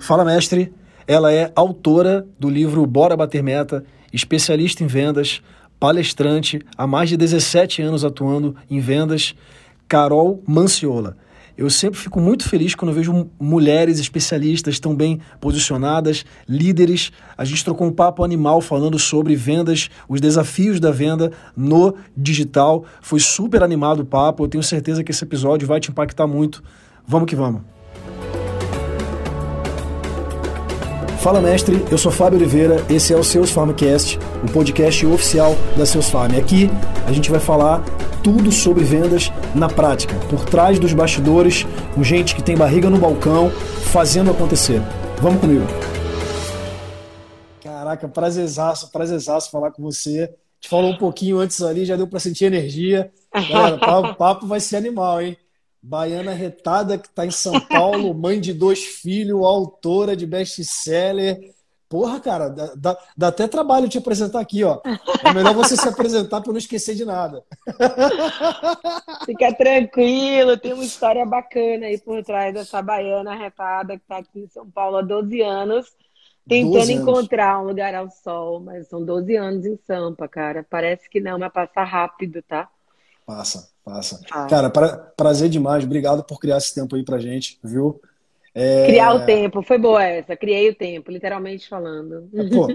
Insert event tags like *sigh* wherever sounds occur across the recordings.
Fala Mestre, ela é autora do livro Bora Bater Meta, especialista em vendas, palestrante, há mais de 17 anos atuando em vendas, Carol Manciola. Eu sempre fico muito feliz quando vejo mulheres especialistas tão bem posicionadas, líderes. A gente trocou um papo animal falando sobre vendas, os desafios da venda no digital. Foi super animado o papo. Eu tenho certeza que esse episódio vai te impactar muito. Vamos que vamos. Fala mestre, eu sou Fábio Oliveira, esse é o Seus Farmcast, o podcast oficial da Seus Farm. Aqui a gente vai falar tudo sobre vendas na prática, por trás dos bastidores, com gente que tem barriga no balcão, fazendo acontecer. Vamos comigo. Caraca, prazerzaço, prazerzaço falar com você. Te falou um pouquinho antes ali, já deu para sentir energia. *laughs* Galera, o papo vai ser animal, hein? Baiana retada que está em São Paulo, *laughs* mãe de dois filhos, autora de best-seller. Porra, cara, dá, dá, dá, até trabalho te apresentar aqui, ó. É melhor você se apresentar para não esquecer de nada. *laughs* Fica tranquilo, tem uma história bacana aí por trás dessa baiana retada que está aqui em São Paulo há 12 anos, tentando encontrar um lugar ao sol, mas são 12 anos em Sampa, cara. Parece que não, mas passa rápido, tá? Passa, passa. Ah. Cara, pra, prazer demais. Obrigado por criar esse tempo aí pra gente, viu? É... Criar o tempo, foi boa essa. Criei o tempo, literalmente falando. É, pô,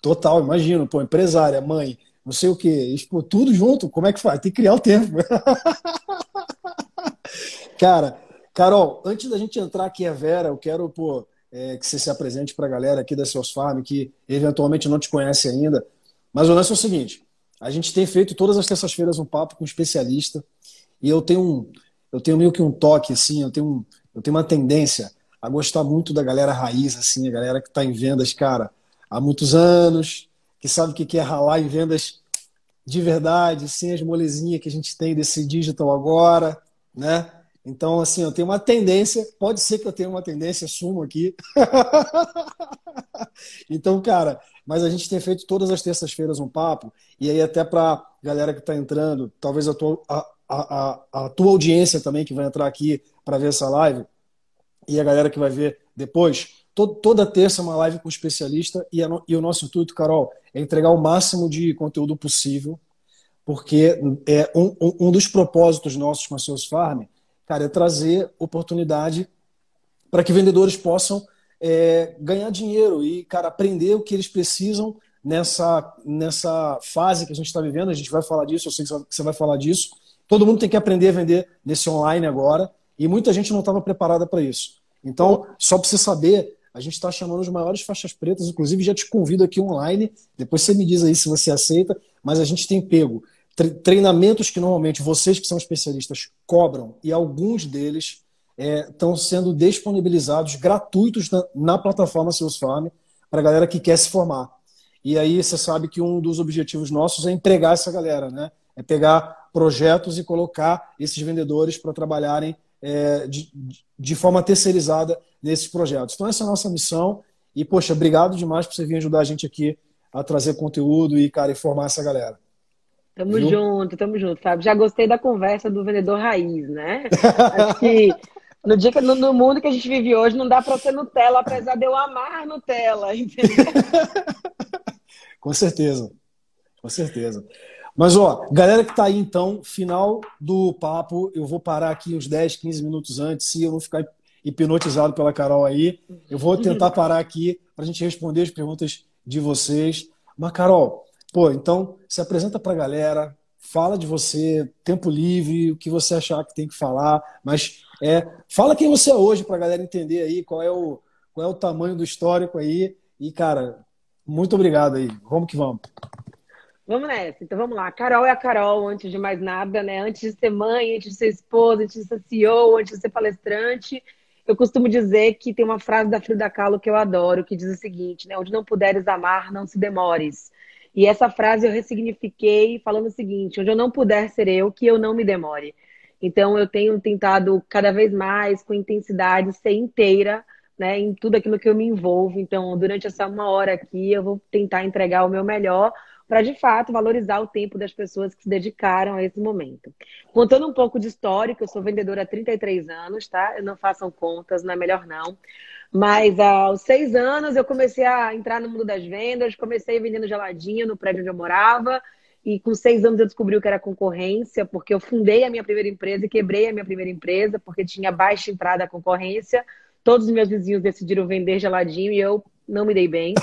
total, imagino, pô, empresária, mãe, não sei o quê, pô, tudo junto, como é que faz? Tem que criar o tempo. *laughs* Cara, Carol, antes da gente entrar aqui a Vera, eu quero, pô, é, que você se apresente pra galera aqui da Seus Farm, que eventualmente não te conhece ainda. Mas o lance é o seguinte: a gente tem feito todas as terças-feiras um papo com um especialista e eu tenho um, eu tenho meio que um toque assim, eu tenho, um, eu tenho uma tendência a gostar muito da galera raiz assim, a galera que está em vendas, cara, há muitos anos, que sabe o que é ralar em vendas de verdade, sem as molezinhas que a gente tem desse digital agora, né? Então, assim, eu tenho uma tendência, pode ser que eu tenha uma tendência, assumo aqui. *laughs* então, cara, mas a gente tem feito todas as terças-feiras um papo, e aí até para galera que está entrando, talvez a tua, a, a, a, tua audiência também que vai entrar aqui para ver essa live, e a galera que vai ver depois, toda terça uma live com especialista, e, e o nosso intuito, Carol, é entregar o máximo de conteúdo possível, porque é um, um, um dos propósitos nossos com a Seus Farm, cara, é trazer oportunidade para que vendedores possam é, ganhar dinheiro e, cara, aprender o que eles precisam nessa, nessa fase que a gente está vivendo. A gente vai falar disso, eu sei que você vai falar disso. Todo mundo tem que aprender a vender nesse online agora e muita gente não estava preparada para isso. Então, só para você saber, a gente está chamando os maiores faixas pretas, inclusive já te convido aqui online. Depois você me diz aí se você aceita, mas a gente tem pego treinamentos que normalmente vocês que são especialistas cobram e alguns deles estão é, sendo disponibilizados gratuitos na, na plataforma Seus Farm para a galera que quer se formar. E aí você sabe que um dos objetivos nossos é empregar essa galera, né? É pegar projetos e colocar esses vendedores para trabalharem é, de, de forma terceirizada nesses projetos. Então essa é a nossa missão. E, poxa, obrigado demais por você vir ajudar a gente aqui a trazer conteúdo e, cara, informar essa galera. Tamo Viu? junto, tamo junto, Fábio. Já gostei da conversa do vendedor raiz, né? Acho que no, dia que, no, no, mundo que a gente vive hoje, não dá para ser Nutella, apesar de eu amar Nutella, *laughs* entendeu? Com certeza. Com certeza. Mas, ó, galera que tá aí, então, final do papo, eu vou parar aqui uns 10, 15 minutos antes, se eu não ficar hipnotizado pela Carol aí. Eu vou tentar parar aqui para a gente responder as perguntas de vocês. Mas, Carol, pô, então, se apresenta para a galera, fala de você, tempo livre, o que você achar que tem que falar, mas é, fala quem você é hoje para a galera entender aí qual é, o, qual é o tamanho do histórico aí. E, cara, muito obrigado aí. Vamos que vamos. Vamos nessa. Então vamos lá. Carol é a Carol, antes de mais nada, né? Antes de ser mãe, antes de ser esposa, antes de ser CEO, antes de ser palestrante. Eu costumo dizer que tem uma frase da Frida Kahlo que eu adoro, que diz o seguinte, né? Onde não puderes amar, não se demores. E essa frase eu ressignifiquei falando o seguinte: onde eu não puder ser eu, que eu não me demore. Então eu tenho tentado cada vez mais, com intensidade, ser inteira né, em tudo aquilo que eu me envolvo. Então, durante essa uma hora aqui, eu vou tentar entregar o meu melhor, para de fato valorizar o tempo das pessoas que se dedicaram a esse momento. Contando um pouco de histórico, eu sou vendedora há 33 anos, tá? Eu não façam contas, não é melhor não. Mas aos seis anos eu comecei a entrar no mundo das vendas, comecei vendendo geladinho no prédio onde eu morava. E com seis anos eu descobri o que era concorrência, porque eu fundei a minha primeira empresa e quebrei a minha primeira empresa, porque tinha baixa entrada à concorrência. Todos os meus vizinhos decidiram vender geladinho e eu não me dei bem.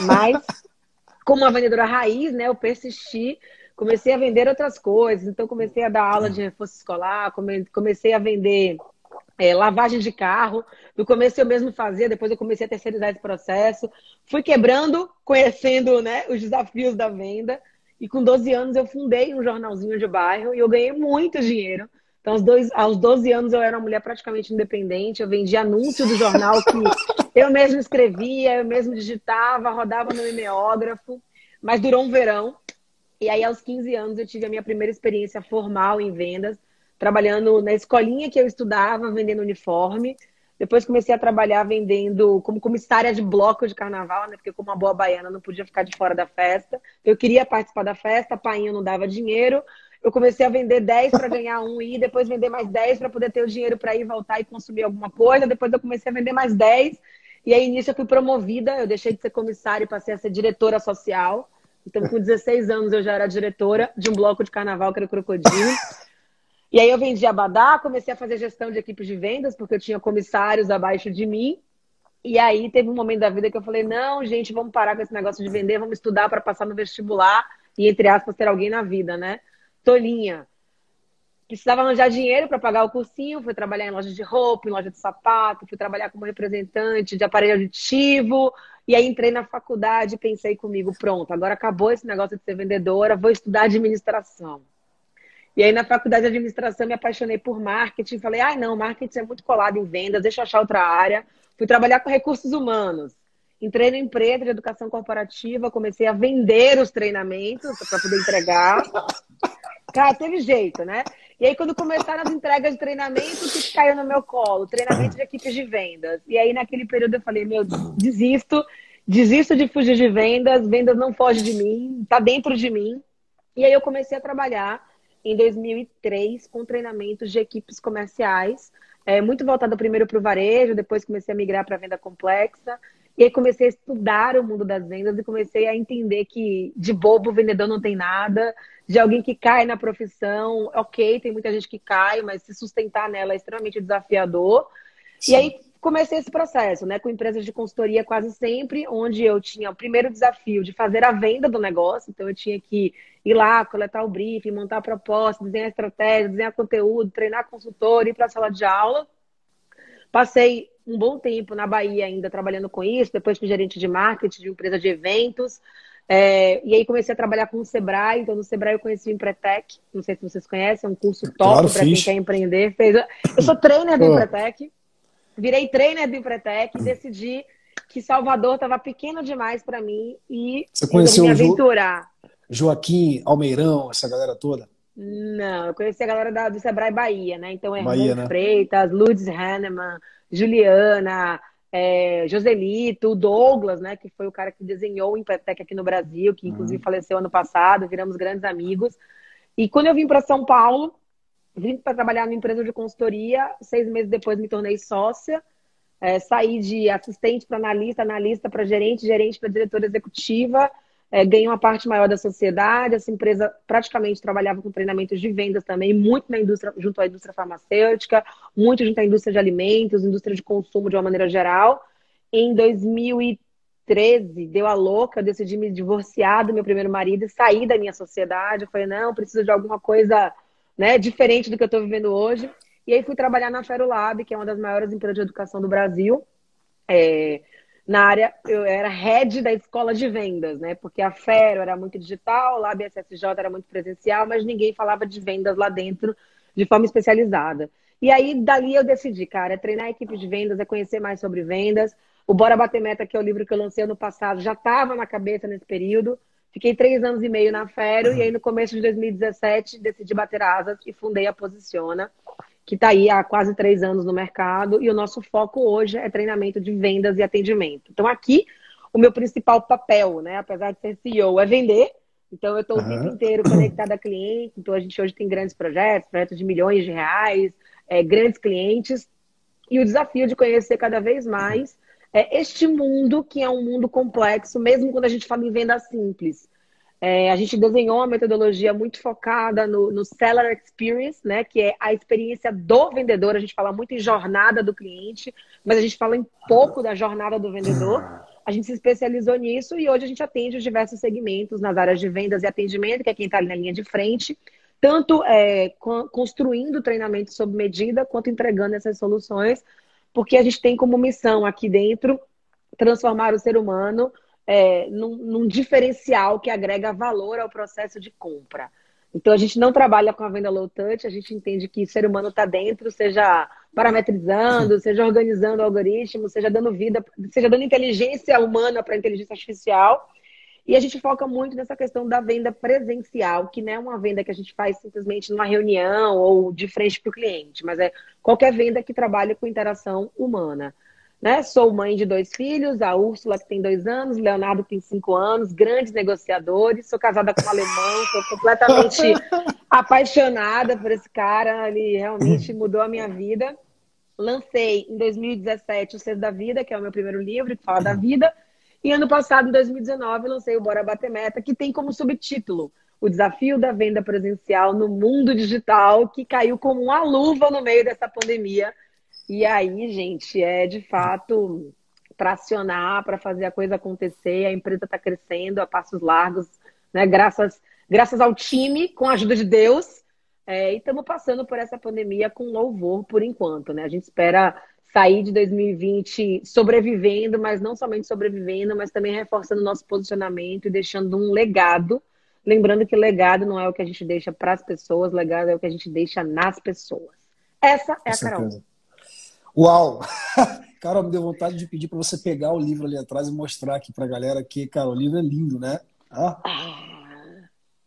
Mas, como uma vendedora raiz, né, eu persisti, comecei a vender outras coisas. Então, comecei a dar aula de reforço escolar, comecei a vender é, lavagem de carro. No começo eu mesmo fazia, depois eu comecei a terceirizar esse processo. Fui quebrando, conhecendo né, os desafios da venda. E com 12 anos eu fundei um jornalzinho de bairro e eu ganhei muito dinheiro. Então, aos, dois, aos 12 anos eu era uma mulher praticamente independente. Eu vendia anúncio do jornal que eu mesmo escrevia, eu mesmo digitava, rodava no mimeógrafo. Mas durou um verão. E aí, aos 15 anos, eu tive a minha primeira experiência formal em vendas, trabalhando na escolinha que eu estudava, vendendo uniforme. Depois comecei a trabalhar vendendo como comissária de bloco de carnaval, né? Porque como uma boa baiana não podia ficar de fora da festa. Eu queria participar da festa, a painha não dava dinheiro. Eu comecei a vender 10 para ganhar um e depois vender mais 10 para poder ter o dinheiro para ir voltar e consumir alguma coisa. Depois eu comecei a vender mais 10. E aí, nisso, eu fui promovida. Eu deixei de ser comissária e passei a ser diretora social. Então, com 16 anos, eu já era diretora de um bloco de carnaval que era o Crocodilo. E aí eu vendi abadá, comecei a fazer gestão de equipes de vendas, porque eu tinha comissários abaixo de mim. E aí teve um momento da vida que eu falei: não, gente, vamos parar com esse negócio de vender, vamos estudar para passar no vestibular e, entre aspas, ter alguém na vida, né? Tolinha. Precisava arranjar dinheiro para pagar o cursinho, fui trabalhar em loja de roupa, em loja de sapato, fui trabalhar como representante de aparelho auditivo. E aí entrei na faculdade e pensei comigo: pronto, agora acabou esse negócio de ser vendedora, vou estudar administração. E aí, na faculdade de administração, me apaixonei por marketing. Falei, ai, ah, não, marketing é muito colado em vendas, deixa eu achar outra área. Fui trabalhar com recursos humanos. Entrei na empresa de educação corporativa, comecei a vender os treinamentos para poder entregar. Cara, teve jeito, né? E aí, quando começaram as entregas de treinamento, o que caiu no meu colo? Treinamento de equipes de vendas. E aí, naquele período, eu falei, meu, desisto, desisto de fugir de vendas, vendas não foge de mim, tá dentro de mim. E aí, eu comecei a trabalhar em 2003 com treinamentos de equipes comerciais, é, muito voltado primeiro para o varejo, depois comecei a migrar para a venda complexa. E aí comecei a estudar o mundo das vendas e comecei a entender que de bobo o vendedor não tem nada, de alguém que cai na profissão, ok, tem muita gente que cai, mas se sustentar nela é extremamente desafiador. Sim. E aí comecei esse processo, né, com empresas de consultoria quase sempre, onde eu tinha o primeiro desafio de fazer a venda do negócio, então eu tinha que ir lá, coletar o briefing, montar a proposta, desenhar estratégia, desenhar conteúdo, treinar consultor, ir para a sala de aula. Passei um bom tempo na Bahia ainda trabalhando com isso, depois fui gerente de marketing de empresa de eventos, é, e aí comecei a trabalhar com o Sebrae, então no Sebrae eu conheci o Empretec, não sei se vocês conhecem, é um curso top claro, para quem quer empreender. Eu sou trainer do Empretec, virei trainer do Empretec e decidi que Salvador estava pequeno demais para mim e Você conheceu me aventurar. Jo Joaquim Almeirão, essa galera toda? Não, eu conheci a galera da, do Sebrae Bahia, né? Então, Bahia, né? Freitas, Lourdes Hanneman, Juliana, é, Joselito, Douglas, né? Que foi o cara que desenhou o Empretec aqui no Brasil, que inclusive uhum. faleceu ano passado, viramos grandes amigos. E quando eu vim para São Paulo, vim para trabalhar numa empresa de consultoria. Seis meses depois me tornei sócia. É, saí de assistente para analista, analista para gerente, gerente para diretora executiva. É, ganhei uma parte maior da sociedade. Essa empresa praticamente trabalhava com treinamentos de vendas também, muito na indústria, junto à indústria farmacêutica, muito junto à indústria de alimentos, indústria de consumo de uma maneira geral. Em 2013, deu a louca, eu decidi me divorciar do meu primeiro marido e sair da minha sociedade. Eu falei, não, preciso de alguma coisa né, diferente do que eu estou vivendo hoje. E aí fui trabalhar na Ferulab, que é uma das maiores empresas de educação do Brasil. É, na área, eu era head da escola de vendas, né? Porque a Fero era muito digital, lá a BSSJ era muito presencial, mas ninguém falava de vendas lá dentro de forma especializada. E aí, dali eu decidi, cara, é treinar a equipe de vendas, é conhecer mais sobre vendas. O Bora Bater Meta, que é o livro que eu lancei ano passado, já estava na cabeça nesse período. Fiquei três anos e meio na Fero uhum. e aí no começo de 2017 decidi bater asas e fundei a Posiciona, que está aí há quase três anos no mercado e o nosso foco hoje é treinamento de vendas e atendimento. Então aqui o meu principal papel, né, apesar de ser CEO, é vender. Então, eu estou uhum. o tempo inteiro conectada a cliente. Então, a gente hoje tem grandes projetos, projetos de milhões de reais, é, grandes clientes. E o desafio de conhecer cada vez mais é este mundo, que é um mundo complexo, mesmo quando a gente fala em venda simples. É, a gente desenhou uma metodologia muito focada no, no, Seller Experience, né, que é a experiência do vendedor. A gente fala muito em jornada do cliente, mas a gente fala em pouco da jornada do vendedor. A gente se especializou nisso e hoje a gente atende os diversos segmentos nas áreas de vendas e atendimento, que é quem está ali na linha de frente, tanto é, construindo treinamento sob medida, quanto entregando essas soluções, porque a gente tem como missão aqui dentro transformar o ser humano é, num, num diferencial que agrega valor ao processo de compra. Então, a gente não trabalha com a venda low touch, a gente entende que o ser humano está dentro, seja parametrizando, seja organizando o algoritmo, seja dando vida, seja dando inteligência humana para inteligência artificial. E a gente foca muito nessa questão da venda presencial, que não é uma venda que a gente faz simplesmente numa reunião ou de frente para o cliente, mas é qualquer venda que trabalhe com interação humana. Né? Sou mãe de dois filhos, a Úrsula que tem dois anos, o Leonardo que tem cinco anos, grandes negociadores. Sou casada com um alemão, sou completamente *laughs* apaixonada por esse cara. Ele realmente mudou a minha vida. Lancei em 2017 O Cedo da Vida, que é o meu primeiro livro que fala da vida. E ano passado, em 2019, lancei o Bora Bater Meta, que tem como subtítulo o desafio da venda presencial no mundo digital, que caiu como uma luva no meio dessa pandemia e aí, gente, é de fato tracionar para fazer a coisa acontecer. A empresa está crescendo a passos largos, né? Graças, graças ao time, com a ajuda de Deus. É, e estamos passando por essa pandemia com louvor por enquanto, né? A gente espera sair de 2020 sobrevivendo, mas não somente sobrevivendo, mas também reforçando nosso posicionamento e deixando um legado. Lembrando que legado não é o que a gente deixa para as pessoas, legado é o que a gente deixa nas pessoas. Essa é a Carol. Uau! *laughs* Carol, me deu vontade de pedir para você pegar o livro ali atrás e mostrar aqui para a galera que, cara, o livro é lindo, né? Ah.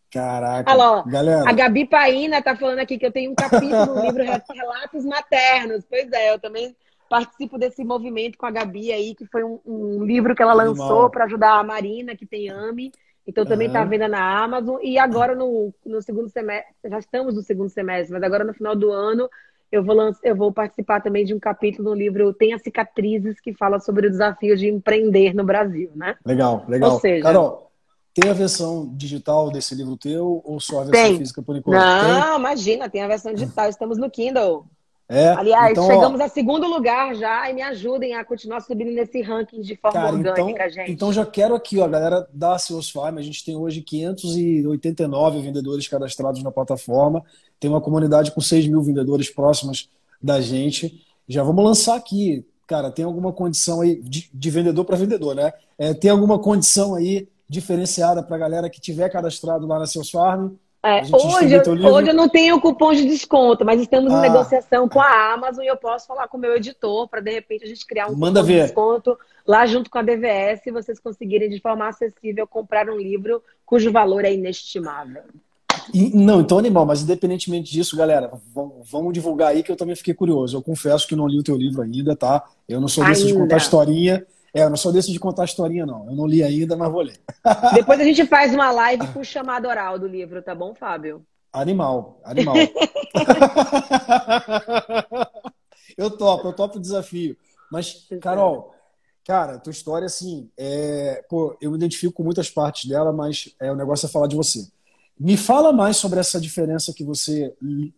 Caraca. Alô, galera. A Gabi Paina tá falando aqui que eu tenho um capítulo no livro Relatos Maternos. Pois é, eu também participo desse movimento com a Gabi aí, que foi um, um livro que ela lançou para ajudar a Marina, que tem AME. Então também está uhum. à venda na Amazon. E agora no, no segundo semestre, já estamos no segundo semestre, mas agora no final do ano eu vou, lançar, eu vou participar também de um capítulo no livro Tem as Cicatrizes, que fala sobre o desafio de empreender no Brasil, né? Legal, legal. Ou seja, Carol, tem a versão digital desse livro teu ou só a versão tem. física por enquanto? Não, tem? imagina, tem a versão digital. Estamos no Kindle. É, Aliás, então, chegamos ó, a segundo lugar já e me ajudem a continuar subindo nesse ranking de forma cara, orgânica, então, gente. Então já quero aqui, ó, galera da Seus Farm, a gente tem hoje 589 vendedores cadastrados na plataforma, tem uma comunidade com 6 mil vendedores próximos da gente. Já vamos lançar aqui, cara, tem alguma condição aí de, de vendedor para vendedor, né? É, tem alguma condição aí diferenciada para a galera que tiver cadastrado lá na Seus Farm? É, hoje, eu, hoje eu não tenho cupom de desconto, mas estamos ah. em negociação com a Amazon e eu posso falar com o meu editor para de repente a gente criar um Manda cupom ver. de desconto lá junto com a DVS e vocês conseguirem de forma acessível comprar um livro cujo valor é inestimável. E, não, então animal, mas independentemente disso, galera, vamos, divulgar aí que eu também fiquei curioso. Eu confesso que não li o teu livro ainda, tá? Eu não sou desse ainda. de contar historinha. É, eu não sou desse de contar historinha, não. Eu não li ainda, mas vou ler. *laughs* Depois a gente faz uma live com o chamado oral do livro, tá bom, Fábio? Animal, animal. *laughs* eu topo, eu topo o desafio. Mas, Carol, cara, tua história, assim, é... Pô, eu me identifico com muitas partes dela, mas é, o negócio é falar de você. Me fala mais sobre essa diferença que você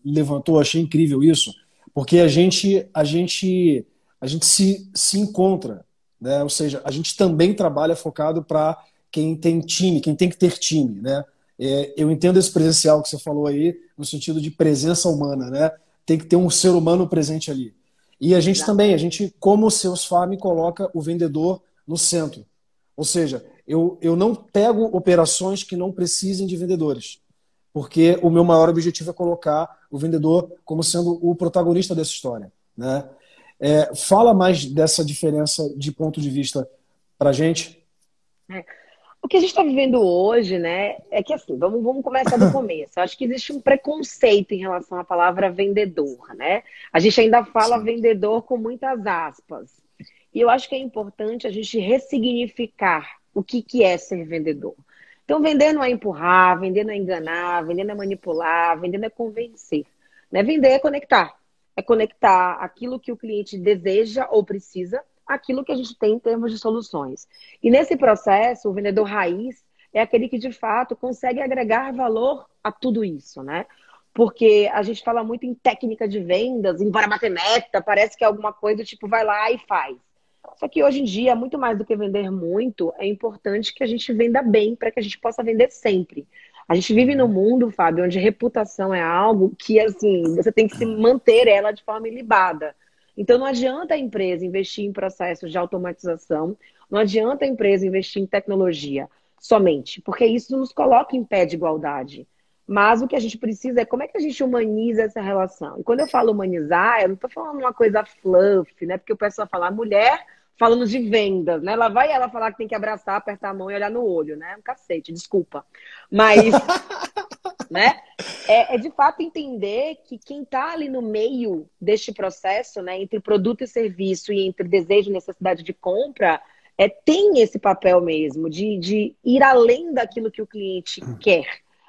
levantou, achei incrível isso, porque a gente, a gente, a gente se, se encontra né? Ou seja, a gente também trabalha focado para quem tem time, quem tem que ter time, né? É, eu entendo esse presencial que você falou aí, no sentido de presença humana, né? Tem que ter um ser humano presente ali. E a gente também, a gente, como o Seus Farm, coloca o vendedor no centro. Ou seja, eu, eu não pego operações que não precisem de vendedores, porque o meu maior objetivo é colocar o vendedor como sendo o protagonista dessa história. Né? É, fala mais dessa diferença de ponto de vista para a gente. É. O que a gente está vivendo hoje, né, é que assim, vamos, vamos começar do *laughs* começo. Eu acho que existe um preconceito em relação à palavra vendedor, né? A gente ainda fala Sim. vendedor com muitas aspas. E eu acho que é importante a gente ressignificar o que, que é ser vendedor. Então, vender não é empurrar, vender não é enganar, vender não é manipular, vender não é convencer. Né? Vender é conectar. É conectar aquilo que o cliente deseja ou precisa, aquilo que a gente tem em termos de soluções. E nesse processo, o vendedor raiz é aquele que de fato consegue agregar valor a tudo isso, né? Porque a gente fala muito em técnica de vendas, embora bater meta, parece que é alguma coisa tipo vai lá e faz. Só que hoje em dia, muito mais do que vender muito, é importante que a gente venda bem para que a gente possa vender sempre. A gente vive num mundo, Fábio, onde reputação é algo que, assim, você tem que se manter ela de forma ilibada. Então, não adianta a empresa investir em processos de automatização, não adianta a empresa investir em tecnologia somente, porque isso nos coloca em pé de igualdade. Mas o que a gente precisa é como é que a gente humaniza essa relação. E quando eu falo humanizar, eu não estou falando uma coisa fluff, né? Porque o pessoal fala, mulher falando de vendas, né? Lá vai ela falar que tem que abraçar, apertar a mão e olhar no olho, né? Um cacete, desculpa. Mas, *laughs* né? É, é, de fato entender que quem está ali no meio deste processo, né? Entre produto e serviço e entre desejo e necessidade de compra, é, tem esse papel mesmo de, de ir além daquilo que o cliente quer.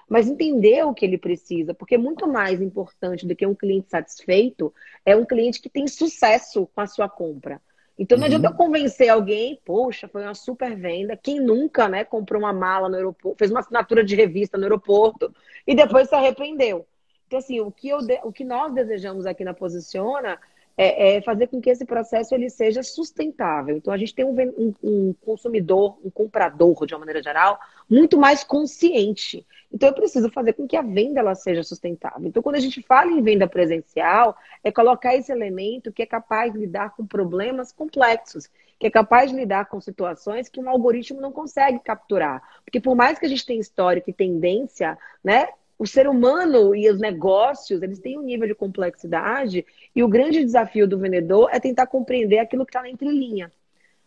Mas entender o que ele precisa, porque muito mais importante do que um cliente satisfeito é um cliente que tem sucesso com a sua compra. Então não uhum. adianta eu convencer alguém, poxa, foi uma super venda. Quem nunca, né, comprou uma mala no aeroporto, fez uma assinatura de revista no aeroporto e depois se arrependeu. Então, assim, o que, eu, o que nós desejamos aqui na Posiciona é, é, fazer com que esse processo ele seja sustentável. Então, a gente tem um, um, um, consumidor, um comprador, de uma maneira geral, muito mais consciente. Então, eu preciso fazer com que a venda ela seja sustentável. Então, quando a gente fala em venda presencial, é colocar esse elemento que é capaz de lidar com problemas complexos, que é capaz de lidar com situações que um algoritmo não consegue capturar. Porque por mais que a gente tenha histórico e tendência, né, o ser humano e os negócios, eles têm um nível de complexidade e o grande desafio do vendedor é tentar compreender aquilo que está na entrelinha.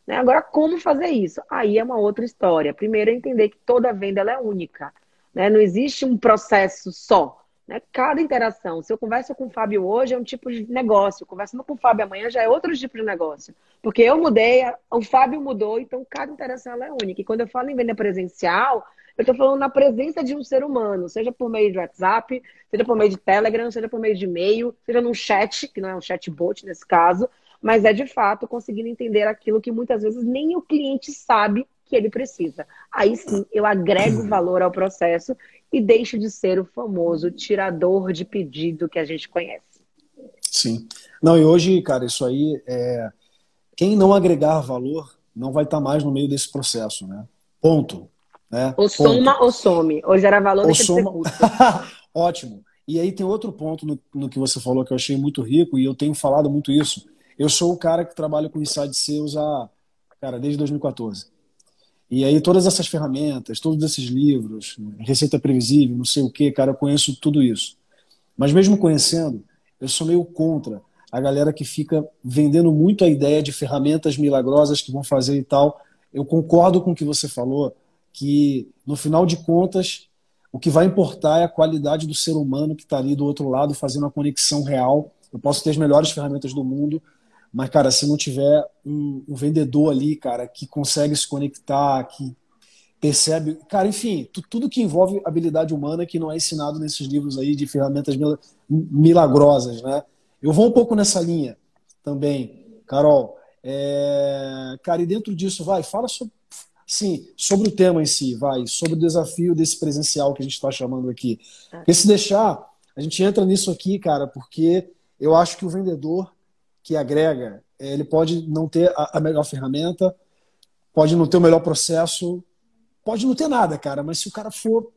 Né? Agora, como fazer isso? Aí é uma outra história. Primeiro é entender que toda venda é única. Né? Não existe um processo só. Né? Cada interação. Se eu converso com o Fábio hoje, é um tipo de negócio. Conversando com o Fábio amanhã já é outro tipo de negócio. Porque eu mudei, o Fábio mudou, então cada interação é única. E quando eu falo em venda presencial, eu estou falando na presença de um ser humano, seja por meio de WhatsApp, seja por meio de Telegram, seja por meio de e-mail, seja num chat, que não é um chatbot nesse caso, mas é de fato conseguindo entender aquilo que muitas vezes nem o cliente sabe que ele precisa. Aí sim, eu agrego valor ao processo e deixo de ser o famoso tirador de pedido que a gente conhece. Sim. Não, e hoje, cara, isso aí é. Quem não agregar valor não vai estar mais no meio desse processo, né? Ponto. Né? Ou soma ou some. Ou gera valor ou soma... *laughs* Ótimo. E aí tem outro ponto no, no, que você falou que eu achei muito rico e eu tenho falado muito isso. Eu sou o cara que trabalha com Inside Sales há, cara, desde 2014. E aí todas essas ferramentas, todos esses livros, receita previsível, não sei o que, cara, eu conheço tudo isso. Mas mesmo conhecendo, eu sou meio contra a galera que fica vendendo muito a ideia de ferramentas milagrosas que vão fazer e tal. Eu concordo com o que você falou, que, no final de contas, o que vai importar é a qualidade do ser humano que está ali do outro lado fazendo a conexão real. Eu posso ter as melhores ferramentas do mundo, mas, cara, se não tiver um, um vendedor ali, cara, que consegue se conectar, que percebe. Cara, enfim, tudo que envolve habilidade humana que não é ensinado nesses livros aí de ferramentas milagrosas, né? Eu vou um pouco nessa linha também, Carol. É... Cara, e dentro disso, vai, fala sobre, Sim, sobre o tema em si, vai, sobre o desafio desse presencial que a gente está chamando aqui. É. Porque se deixar, a gente entra nisso aqui, cara, porque eu acho que o vendedor que agrega, é, ele pode não ter a, melhor ferramenta, pode não ter o melhor processo, pode não ter nada, cara, mas se o cara for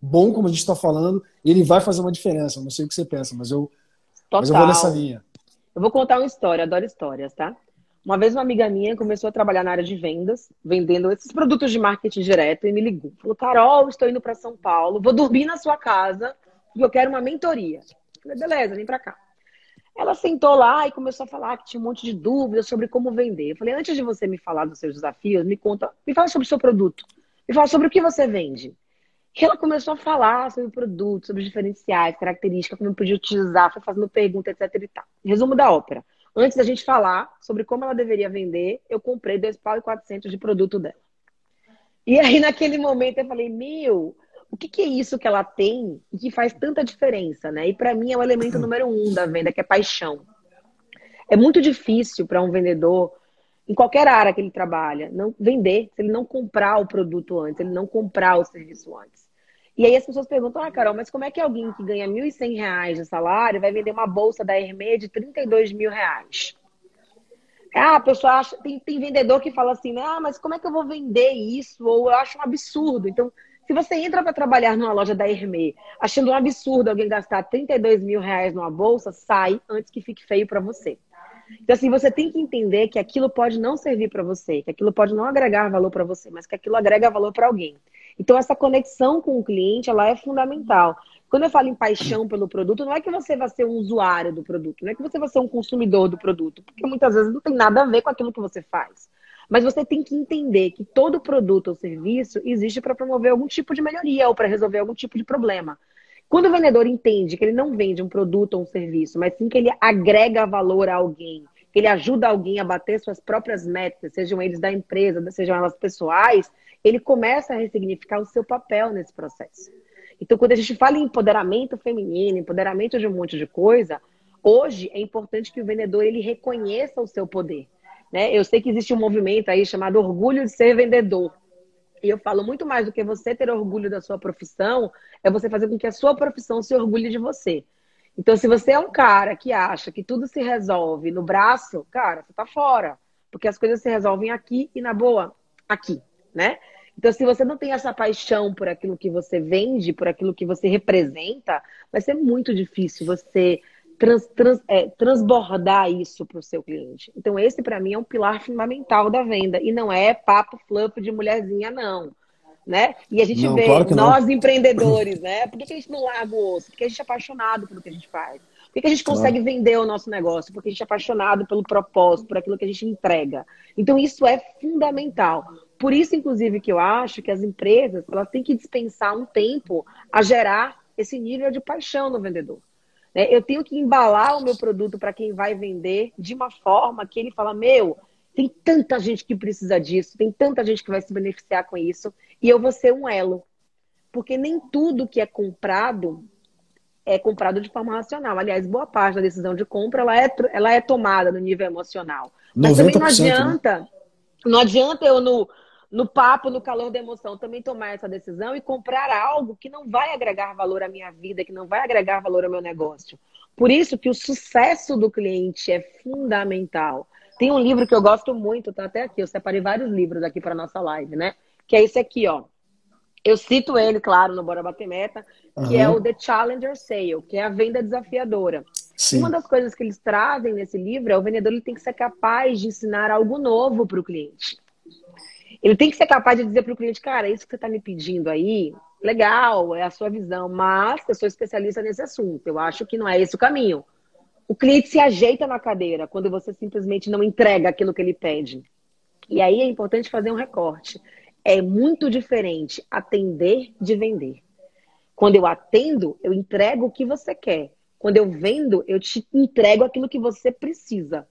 bom, como a gente está falando, ele vai fazer uma diferença. Não sei o que você pensa, mas eu, mas eu vou nessa linha. Eu vou contar uma história, adoro histórias, tá? Uma vez uma amiga minha começou a trabalhar na área de vendas, vendendo esses produtos de marketing direto, e me ligou. Falou, Carol, estou indo para São Paulo, vou dormir na sua casa, porque eu quero uma mentoria. Falei, beleza, vem para cá. Ela sentou lá e começou a falar que tinha um monte de dúvidas sobre como vender. Eu falei, antes de você me falar dos seus desafios, me conta, me fala sobre o seu produto. Me fala sobre o que você vende. E ela começou a falar sobre o produto, sobre os diferenciais, características, como eu podia utilizar, foi fazendo perguntas, etc e tal. Resumo da ópera. Antes da gente falar sobre como ela deveria vender, eu comprei dois pau e quatrocentos de produto dela. E aí, naquele momento, eu falei, meu, o que, que é isso que ela tem e que faz tanta diferença, né? E para mim é o elemento *clears throat* número um da venda, que é paixão. É muito difícil para um vendedor, em qualquer área que ele trabalha, não vender se ele não comprar o produto antes, ele não comprar o serviço antes. E aí as pessoas perguntam, ah, Carol, mas como é que alguém que ganha R$ 1.100 de salário vai vender uma bolsa da Hermès de 32 mil reais? Ah, a pessoa acha, tem, tem vendedor que fala assim, ah, mas como é que eu vou vender isso? Ou eu acho um absurdo. Então, se você entra para trabalhar numa loja da Hermès, achando um absurdo alguém gastar 32 mil reais numa bolsa, sai antes que fique feio para você. Então, assim, você tem que entender que aquilo pode não servir para você, que aquilo pode não agregar valor para você, mas que aquilo agrega valor para alguém. Então, essa conexão com o cliente, ela é fundamental. Quando eu falo em paixão pelo produto, não é que você vai ser um usuário do produto, não é que você vai ser um consumidor do produto, porque muitas vezes não tem nada a ver com aquilo que você faz. Mas você tem que entender que todo produto ou serviço existe para promover algum tipo de melhoria ou para resolver algum tipo de problema. Quando o vendedor entende que ele não vende um produto ou um serviço, mas sim que ele agrega valor a alguém, que ele ajuda alguém a bater suas próprias metas, sejam eles da empresa, sejam elas pessoais, ele começa a ressignificar o seu papel nesse processo. Então, quando a gente fala em empoderamento feminino, empoderamento de um monte de coisa, hoje é importante que o vendedor ele reconheça o seu poder. Né? Eu sei que existe um movimento aí chamado orgulho de ser vendedor. E eu falo muito mais do que você ter orgulho da sua profissão, é você fazer com que a sua profissão se orgulhe de você. Então, se você é um cara que acha que tudo se resolve no braço, cara, você tá fora. Porque as coisas se resolvem aqui e, na boa, aqui, né? Então, se você não tem essa paixão por aquilo que você vende, por aquilo que você representa, vai ser muito difícil você trans, trans, é, transbordar isso para o seu cliente. Então, esse, para mim, é um pilar fundamental da venda. E não é papo fluff de mulherzinha, não. Né? E a gente não, vê, claro nós empreendedores, né? Por que, que a gente não larga o osso? Porque a gente é apaixonado pelo que a gente faz. Por que, a gente consegue claro. vender o nosso negócio? Porque a gente é apaixonado pelo propósito, por aquilo que a gente entrega. Então, isso é fundamental. Por isso, inclusive, que eu acho que as empresas elas têm que dispensar um tempo a gerar esse nível de paixão no vendedor. Né? Eu tenho que embalar o meu produto para quem vai vender de uma forma que ele fala: Meu, tem tanta gente que precisa disso, tem tanta gente que vai se beneficiar com isso, e eu vou ser um elo. Porque nem tudo que é comprado é comprado de forma racional. Aliás, boa parte da decisão de compra ela é, ela é tomada no nível emocional. Mas também não né? adianta, né? não adianta eu no, no papo, no calor da emoção, também tomar essa decisão e comprar algo que não vai agregar valor à minha vida, que não vai agregar valor ao meu negócio. Por isso que o sucesso do cliente é fundamental. Tem um livro que eu gosto muito, tá até aqui, eu separei vários livros aqui para nossa live, né? Que é esse aqui, ó. Eu cito ele, claro, no Bora Bater Meta, que uhum. é o The Challenger Sale, que é a venda desafiadora. Sim. Uma das coisas que eles trazem nesse livro é o vendedor ele tem que ser capaz de ensinar algo novo para o cliente. Ele tem que ser capaz de dizer para o cliente, cara, isso que você está me pedindo aí, legal, é a sua visão, mas eu sou especialista nesse assunto. Eu acho que não é esse o caminho. O cliente se ajeita na cadeira quando você simplesmente não entrega aquilo que ele pede. E aí é importante fazer um recorte. É muito diferente atender de vender. Quando eu atendo, eu entrego o que você quer. Quando eu vendo, eu te entrego aquilo que você precisa.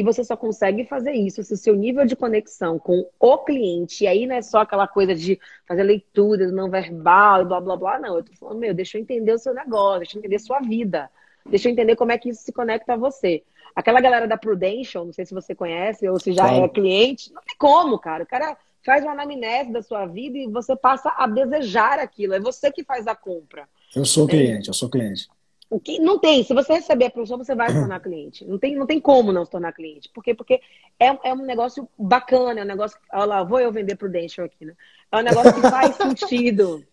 E você só consegue fazer isso se o seu nível de conexão com o cliente, e aí não é só aquela coisa de fazer leitura do não verbal, blá blá blá, não. Eu tô falando, meu, deixa eu entender o seu negócio, deixa eu entender a sua vida, deixa eu entender como é que isso se conecta a você. Aquela galera da Prudential, não sei se você conhece ou se já é cliente, não tem como, cara. O cara faz uma anamnese da sua vida e você passa a desejar aquilo. É você que faz a compra. Eu sou cliente, eu sou cliente. O que não tem, se você receber a pessoa, você vai se tornar *clears throat* cliente. Não tem, não tem como não se tornar cliente. Por quê? Porque é, é um negócio bacana, é um negócio. Olha lá, vou eu vender Prudential aqui, né? É um negócio que faz *laughs* sentido.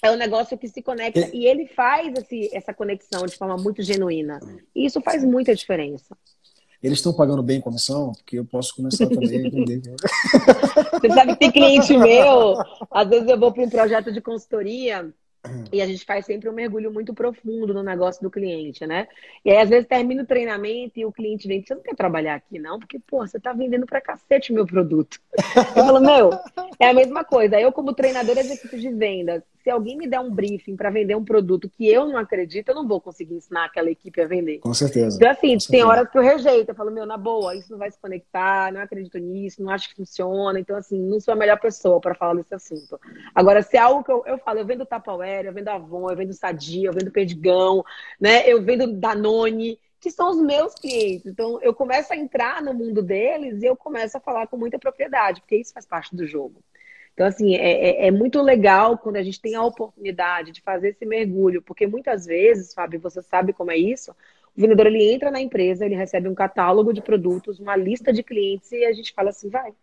É um negócio que se conecta. E ele faz esse, essa conexão de forma muito genuína. E isso faz muita diferença. Eles estão pagando bem comissão, porque eu posso começar também a vender. *laughs* Você sabe que tem cliente meu, às vezes eu vou para um projeto de consultoria e a gente faz sempre um mergulho muito profundo no negócio do cliente, né? E aí, às vezes, termina o treinamento e o cliente vem, você não quer trabalhar aqui, não? Porque, pô, você tá vendendo pra cacete o meu produto. Eu falo, meu, É a mesma coisa. Eu, como treinadora executiva de vendas, se alguém me der um briefing para vender um produto que eu não acredito, eu não vou conseguir ensinar aquela equipe a vender. Com certeza. Então, assim, certeza. tem horas que eu rejeito. Eu falo, meu, na boa, isso não vai se conectar, não acredito nisso, não acho que funciona. Então, assim, não sou a melhor pessoa para falar desse assunto. Agora, se é algo que eu, eu falo, eu vendo Tupperware, eu vendo Avon, eu vendo Sadia, eu vendo Perdigão, né? Eu vendo Danone que são os meus clientes. Então, eu começo a entrar no mundo deles e eu começo a falar com muita propriedade, porque isso faz parte do jogo. Então, assim, é, é, é, muito legal quando a gente tem a oportunidade de fazer esse mergulho, porque muitas vezes, Fábio, você sabe como é isso, o vendedor ele entra na empresa, ele recebe um catálogo de produtos, uma lista de clientes e a gente fala assim, vai,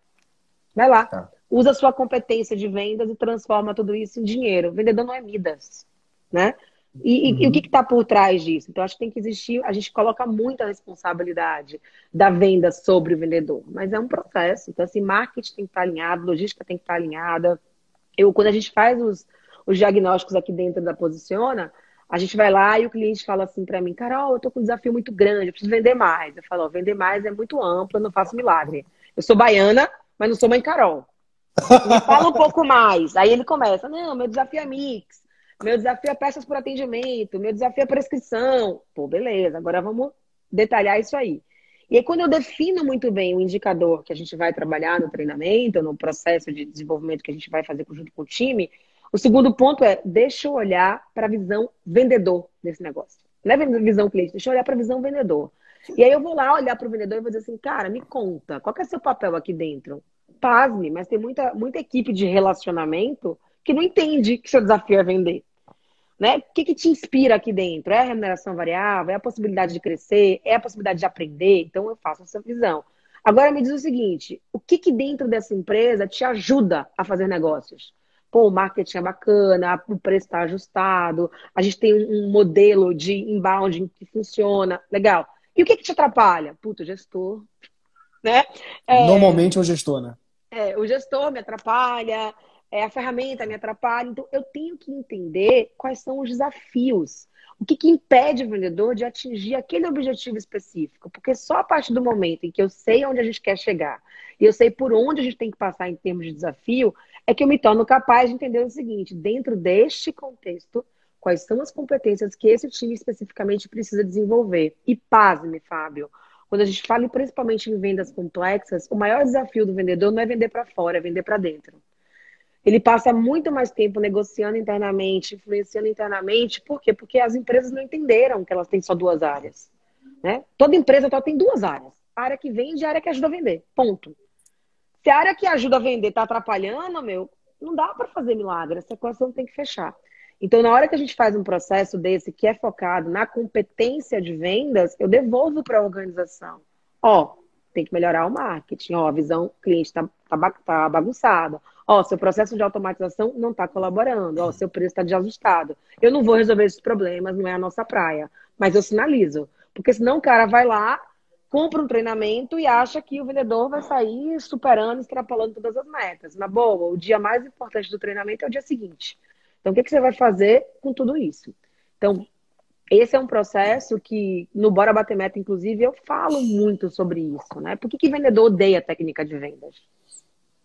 vai lá, tá. Usa a sua competência de vendas e transforma tudo isso em dinheiro. O vendedor não é Midas, né? E, uhum. e, o que está por trás disso? Então, acho que tem que existir, a gente coloca muita responsabilidade da venda sobre o vendedor, mas é um processo. Então, assim, marketing tem que estar alinhado, logística tem que estar alinhada. Eu, quando a gente faz os, os diagnósticos aqui dentro da Posiciona, a gente vai lá e o cliente fala assim para mim, Carol, eu tô com um desafio muito grande, eu preciso vender mais. Eu falo, vender mais é muito amplo, eu não faço milagre. Eu sou baiana, mas não sou mãe Carol. Me fala um pouco mais. Aí ele começa, não, meu desafio é mix. Meu desafio é peças por atendimento, meu desafio é prescrição. Pô, beleza, agora vamos detalhar isso aí. E aí, quando eu defino muito bem o indicador que a gente vai trabalhar no treinamento, no processo de desenvolvimento que a gente vai fazer junto com o time, o segundo ponto é, deixa eu olhar para a visão vendedor desse negócio. Não é visão cliente, deixa eu olhar para a visão vendedor. E aí eu vou lá olhar para o vendedor e vou dizer assim, cara, me conta, qual é o seu papel aqui dentro? Pasme, mas tem muita, muita equipe de relacionamento que não entende que seu desafio é vender. Né? O que, que te inspira aqui dentro? É a remuneração variável? É a possibilidade de crescer? É a possibilidade de aprender? Então, eu faço essa visão. Agora, me diz o seguinte: o que, que dentro dessa empresa te ajuda a fazer negócios? Pô, o marketing é bacana, o preço está ajustado, a gente tem um modelo de inbound que funciona, legal. E o que, que te atrapalha? Puta, gestor. Né? É, Normalmente é o gestor, né? É, o gestor me atrapalha, é, a ferramenta me atrapalha. Então, eu tenho que entender quais são os desafios. O que, que impede o vendedor de atingir aquele objetivo específico? Porque só a partir do momento em que eu sei onde a gente quer chegar e eu sei por onde a gente tem que passar em termos de desafio, é que eu me torno capaz de entender o seguinte: dentro deste contexto, quais são as competências que esse time especificamente precisa desenvolver. E pasme, Fábio. Quando a gente fala principalmente em vendas complexas, o maior desafio do vendedor não é vender para fora, é vender para dentro ele passa muito mais tempo negociando internamente, influenciando internamente. Por quê? Porque as empresas não entenderam que elas têm só duas áreas. Né? Toda empresa só tem duas áreas. A área que vende e a área que ajuda a vender. Ponto. Se a área que ajuda a vender está atrapalhando, meu, não dá para fazer milagre. Essa equação tem que fechar. Então, na hora que a gente faz um processo desse que é focado na competência de vendas, eu devolvo para a organização. Ó, tem que melhorar o marketing. Ó, a visão cliente está tá, tá bagunçada. Ó, seu processo de automatização não está colaborando. Ó, seu preço está desajustado. Eu não vou resolver esses problemas, não é a nossa praia. Mas eu sinalizo. Porque senão o cara vai lá, compra um treinamento e acha que o vendedor vai sair superando, extrapolando todas as metas. Na boa, o dia mais importante do treinamento é o dia seguinte. Então, o que, que você vai fazer com tudo isso? Então, esse é um processo que no Bora Bater Meta, inclusive, eu falo muito sobre isso, né? Por que, que vendedor odeia técnica de vendas?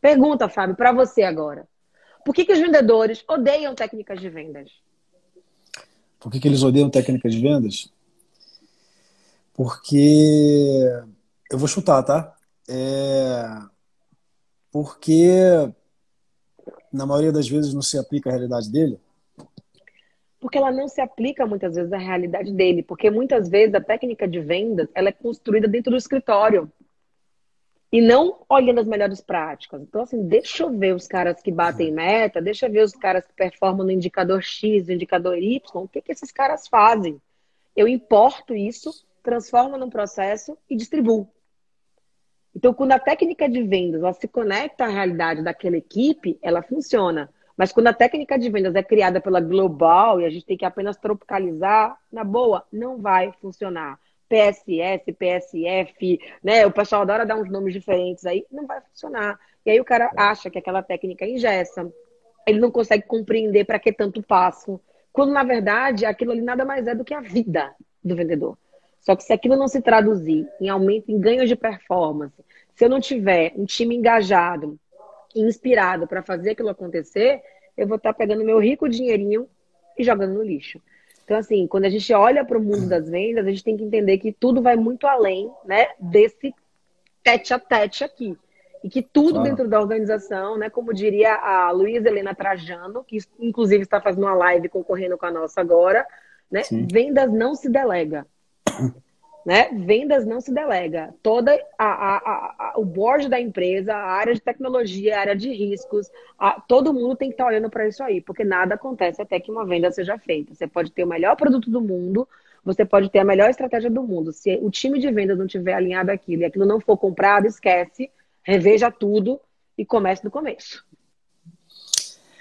Pergunta, Fábio, para você agora. Por que, que os vendedores odeiam técnicas de vendas? Por que, que eles odeiam técnicas de vendas? Porque. Eu vou chutar, tá? É... Porque na maioria das vezes não se aplica a realidade dele porque ela não se aplica muitas vezes à realidade dele, porque muitas vezes a técnica de vendas ela é construída dentro do escritório e não olhando as melhores práticas. Então, assim, deixa eu ver os caras que batem meta, deixa eu ver os caras que performam no indicador X, no indicador Y, o que, que esses caras fazem? Eu importo isso, transformo num processo e distribuo. Então, quando a técnica de vendas ela se conecta à realidade daquela equipe, ela funciona. Mas quando a técnica de vendas é criada pela global e a gente tem que apenas tropicalizar, na boa, não vai funcionar. PSS, PSF, né? O pessoal adora dar uns nomes diferentes aí, não vai funcionar. E aí o cara acha que aquela técnica ingessa, ele não consegue compreender para que tanto passo. Quando, na verdade, aquilo ali nada mais é do que a vida do vendedor. Só que se aquilo não se traduzir em aumento em ganhos de performance, se eu não tiver um time engajado, inspirado para fazer aquilo acontecer, eu vou estar tá pegando meu rico dinheirinho e jogando no lixo. Então, assim, quando a gente olha para o mundo das vendas, a gente tem que entender que tudo vai muito além né, desse tete a tete aqui. E que tudo claro. dentro da organização, né, como diria a Luísa Helena Trajano, que inclusive está fazendo uma live concorrendo com a nossa agora, né, vendas não se delega. *coughs* Né? Vendas não se delega. Toda a, a, a, o board da empresa, a área de tecnologia, a área de riscos, todo mundo tem que estar tá olhando para isso aí, porque nada acontece até que uma venda seja feita. Você pode ter o melhor produto do mundo, você pode ter a melhor estratégia do mundo. Se o time de vendas não tiver alinhado aquilo e aquilo não for comprado, esquece, reveja tudo e comece do começo.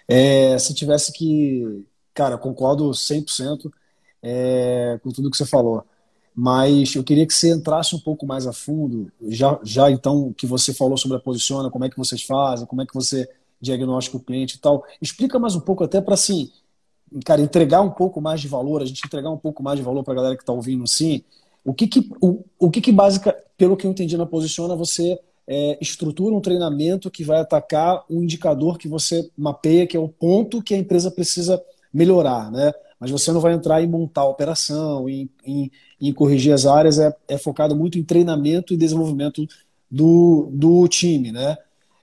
É, se tivesse que. Cara, concordo 100% é, com tudo que você falou mas eu queria que você entrasse um pouco mais a fundo, já, já então que você falou sobre a posiciona, como é que vocês fazem, como é que você diagnostica o cliente e tal. Explica mais um pouco até para assim, cara, entregar um pouco mais de valor, a gente entregar um pouco mais de valor para a galera que está ouvindo sim. O que que, o, o que que básica, pelo que eu entendi na posiciona, você é, estrutura um treinamento que vai atacar um indicador que você mapeia, que é o ponto que a empresa precisa melhorar, né? Mas você não vai entrar em montar a operação, em, em, em corrigir as áreas, é, é, focado muito em treinamento e desenvolvimento do, do time, né?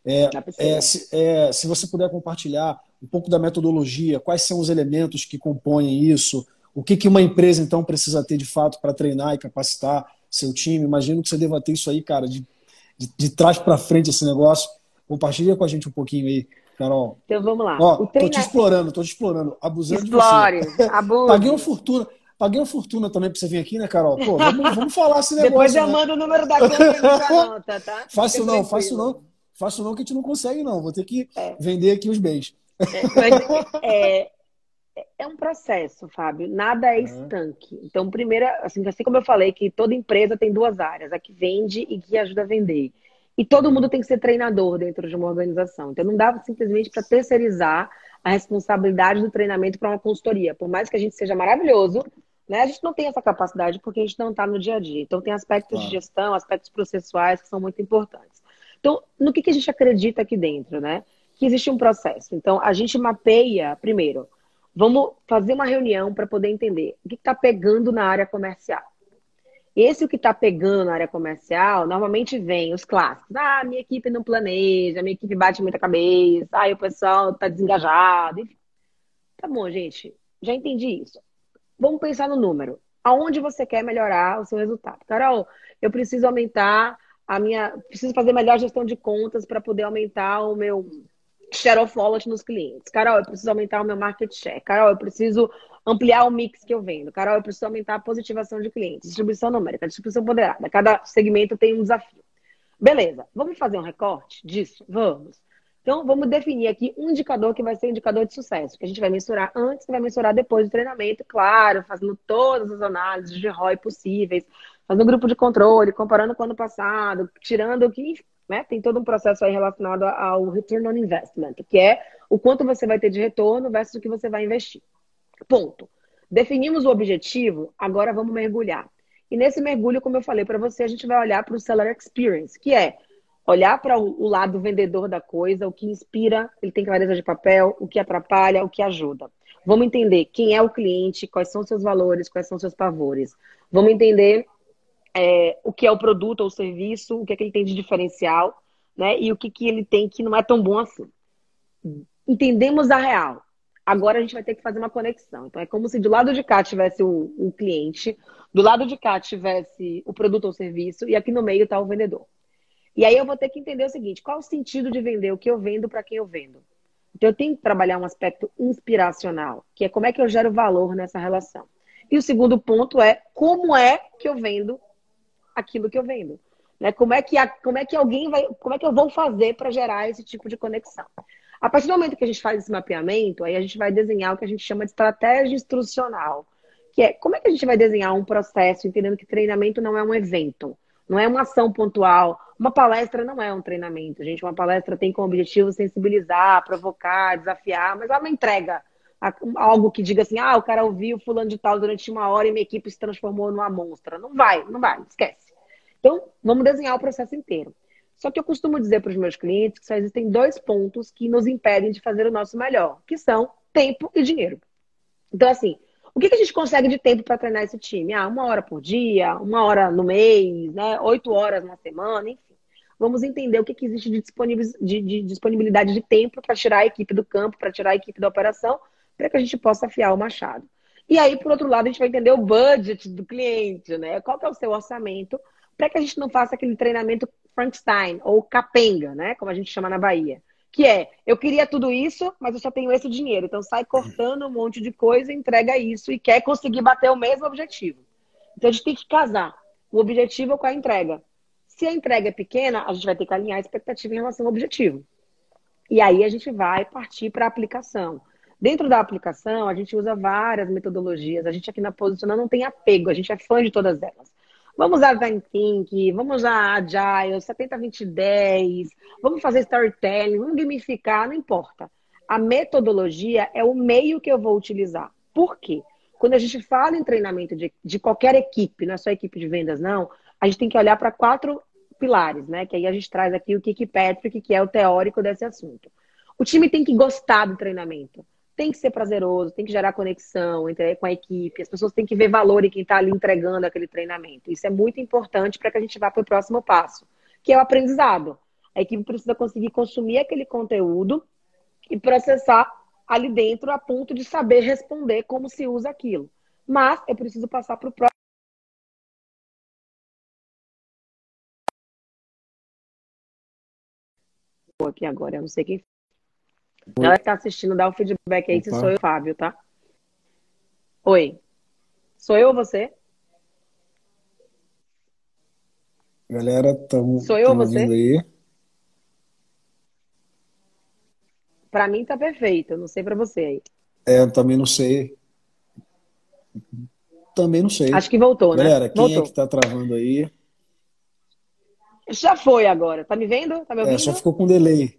É, é, se, é, se você puder compartilhar um pouco da metodologia, quais são os elementos que compõem isso, o que, que uma empresa então precisa ter de fato para treinar e capacitar seu time. Imagino que você deva ter isso aí, cara, de, de, de trás para frente esse negócio. Compartilha com a gente um pouquinho aí. Carol. Então vamos lá. Ó. Tô te explorando, tô te explorando, abusando Explore, de você. Abuse. *laughs* Paguei uma fortuna. Paguei uma fortuna também pra você vir aqui, né, Carol? Pô, vamos, *laughs* vamos falar esse negócio. Depois eu né? mando o número da conta *laughs* tá? Faço não, faço não. Faço não que a gente não consegue, não. Vou ter que é. vender aqui os bens. É, é, é um processo, Fábio. Nada é estanque. Então, primeiro, assim, assim como eu falei, que toda empresa tem duas áreas, a que vende e que ajuda a vender. E todo mundo tem que ser treinador dentro de uma organização. Então não dá simplesmente para terceirizar a responsabilidade do treinamento para uma consultoria. Por mais que a gente seja maravilhoso, né, a gente não tem essa capacidade porque a gente não está no dia a dia. Então tem aspectos de gestão, aspectos processuais que são muito importantes. Então, no que, que a gente acredita aqui dentro, né? Que existe um processo. Então, a gente mapeia, primeiro, vamos fazer uma reunião para poder entender o que está pegando na área comercial. Esse o que está pegando na área comercial, normalmente vem os clássicos. Ah, minha equipe não planeja, minha equipe bate muita cabeça, ah, o pessoal está desengajado. Enfim. Tá bom, gente, já entendi isso. Vamos pensar no número. Aonde você quer melhorar o seu resultado? Carol, eu preciso aumentar a minha. Preciso fazer melhor gestão de contas para poder aumentar o meu share of wallet nos clientes. Carol, eu preciso aumentar o meu market share. Carol, eu preciso ampliar o mix que eu vendo. Carol, eu preciso aumentar a positivação de clientes, distribuição numérica, distribuição moderada. Cada segmento tem um desafio. Beleza, vamos fazer um recorte disso? Vamos. Então, vamos definir aqui um indicador que vai ser um indicador de sucesso, que a gente vai mensurar antes e vai mensurar depois do treinamento, claro, fazendo todas as análises de ROI possíveis, fazendo grupo de controle, comparando com o ano passado, tirando o que, né? Tem todo um processo aí relacionado ao return on investment, que é o quanto você vai ter de retorno versus o que você vai investir. Ponto. Definimos o objetivo, agora vamos mergulhar. E nesse mergulho, como eu falei para você, a gente vai olhar para o seller experience, que é olhar para o lado vendedor da coisa, o que inspira, ele tem clareza de papel, o que atrapalha, o que ajuda. Vamos entender quem é o cliente, quais são seus valores, quais são seus pavores. Vamos entender é, o que é o produto ou serviço, o que é que ele tem de diferencial, né? E o que, que ele tem que não é tão bom assim. Entendemos a real. Agora a gente vai ter que fazer uma conexão. Então é como se do lado de cá tivesse o, o cliente, do lado de cá tivesse o produto ou serviço, e aqui no meio está o vendedor. E aí eu vou ter que entender o seguinte: qual o sentido de vender o que eu vendo para quem eu vendo? Então eu tenho que trabalhar um aspecto inspiracional, que é como é que eu gero valor nessa relação. E o segundo ponto é como é que eu vendo aquilo que eu vendo. Né? Como, é que a, como é que alguém vai. Como é que eu vou fazer para gerar esse tipo de conexão? A partir do momento que a gente faz esse mapeamento, aí a gente vai desenhar o que a gente chama de estratégia instrucional, que é como é que a gente vai desenhar um processo entendendo que treinamento não é um evento, não é uma ação pontual. Uma palestra não é um treinamento, gente. Uma palestra tem como objetivo sensibilizar, provocar, desafiar, mas ela não entrega algo que diga assim, ah, o cara ouviu fulano de tal durante uma hora e minha equipe se transformou numa monstra. Não vai, não vai, esquece. Então, vamos desenhar o processo inteiro. Só que eu costumo dizer para os meus clientes que só existem dois pontos que nos impedem de fazer o nosso melhor, que são tempo e dinheiro. Então, assim, o que, a gente consegue de tempo para treinar esse time? Ah, uma hora por dia, uma hora no mês, né? oito horas na semana, enfim. Vamos entender o que, existe de, de, de disponibilidade de tempo para tirar a equipe do campo, para tirar a equipe da operação, para que a gente possa afiar o machado. E aí, por outro lado, a gente vai entender o budget do cliente, né? Qual que é o seu orçamento, para que a gente não faça aquele treinamento Frankenstein ou capenga, né? Como a gente chama na Bahia. Que é, eu queria tudo isso, mas eu só tenho esse dinheiro. Então sai cortando um monte de coisa, entrega isso e quer conseguir bater o mesmo objetivo. Então a gente tem que casar o objetivo com a entrega. Se a entrega é pequena, a gente vai ter que alinhar a expectativa em relação ao objetivo. E aí a gente vai partir para a aplicação. Dentro da aplicação, a gente usa várias metodologias. A gente aqui na Posicionar não tem apego, a gente é fã de todas elas. Vamos usar Design Think, vamos usar Agile, 70-20-10, vamos fazer storytelling, vamos gamificar, não importa. A metodologia é o meio que eu vou utilizar. Por quê? Quando a gente fala em treinamento de, de qualquer equipe, não é só equipe de vendas, não, a gente tem que olhar para quatro pilares, né? Que aí a gente traz aqui o Kiki Patrick, que é o teórico desse assunto. O time tem que gostar do treinamento tem que ser prazeroso, tem que gerar conexão entre, com a equipe, as pessoas têm que ver valor em quem está ali entregando aquele treinamento. Isso é muito importante para que a gente vá para o próximo passo, que é o aprendizado. A equipe precisa conseguir consumir aquele conteúdo e processar ali dentro a ponto de saber responder como se usa aquilo. Mas eu preciso passar para o próximo. aqui agora, eu não sei quem Ela está assistindo, dá o feedback aí Opa. se sou eu, Fábio, tá? Oi. Sou eu ou você? Galera, estamos Sou eu ou você? Aí. Para mim tá perfeito, eu não sei para você aí. É, eu também não sei. Também não sei. Acho que voltou, né? Galera, quem voltou. é que tá travando aí? Já foi agora. Tá me vendo? Tá me ouvindo? É, só ficou com delay.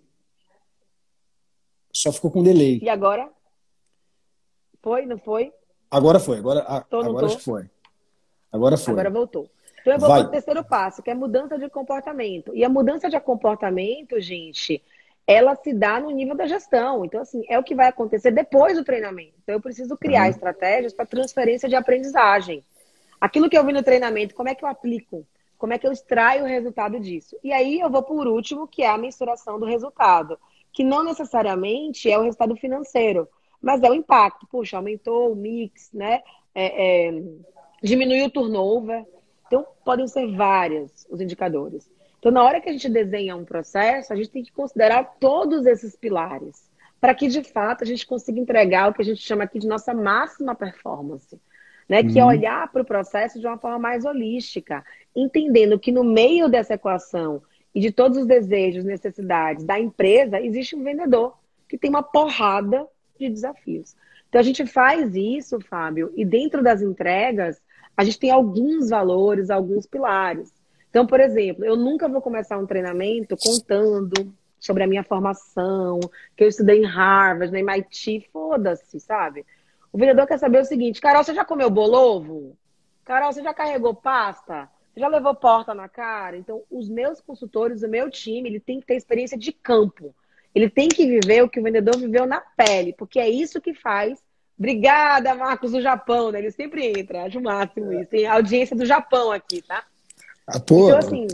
Só ficou com delay. E agora? Foi, não foi? Agora foi. Agora, tô, agora acho que foi. Agora foi. Agora voltou. Então eu vou para o terceiro passo, que é mudança de comportamento. E a mudança de comportamento, gente, ela se dá no nível da gestão. Então, assim, é o que vai acontecer depois do treinamento. Então, eu preciso criar uhum. estratégias para transferência de aprendizagem. Aquilo que eu vi no treinamento, como é que eu aplico? Como é que eu extraio o resultado disso? E aí eu vou por último, que é a mensuração do resultado que não necessariamente é o resultado financeiro, mas é o impacto. Puxa, aumentou o mix, né? É, é, diminuiu o turnover. Então, podem ser vários os indicadores. Então, na hora que a gente desenha um processo, a gente tem que considerar todos esses pilares, para que, de fato, a gente consiga entregar o que a gente chama aqui de nossa máxima performance. Né, que é uhum. olhar para o processo de uma forma mais holística, entendendo que no meio dessa equação e de todos os desejos, necessidades da empresa, existe um vendedor que tem uma porrada de desafios. Então a gente faz isso, Fábio, e dentro das entregas, a gente tem alguns valores, alguns pilares. Então, por exemplo, eu nunca vou começar um treinamento contando sobre a minha formação, que eu estudei em Harvard, na MIT, foda-se, sabe? O vendedor quer saber o seguinte: Carol, você já comeu bolovo? Carol, você já carregou pasta? Já levou porta na cara? Então, os meus consultores, o meu time, ele tem que ter experiência de campo. Ele tem que viver o que o vendedor viveu na pele, porque é isso que faz. Obrigada, Marcos do Japão, né? Ele sempre entra, acho o máximo isso. Tem audiência do Japão aqui, tá? Ah, pô, então, assim,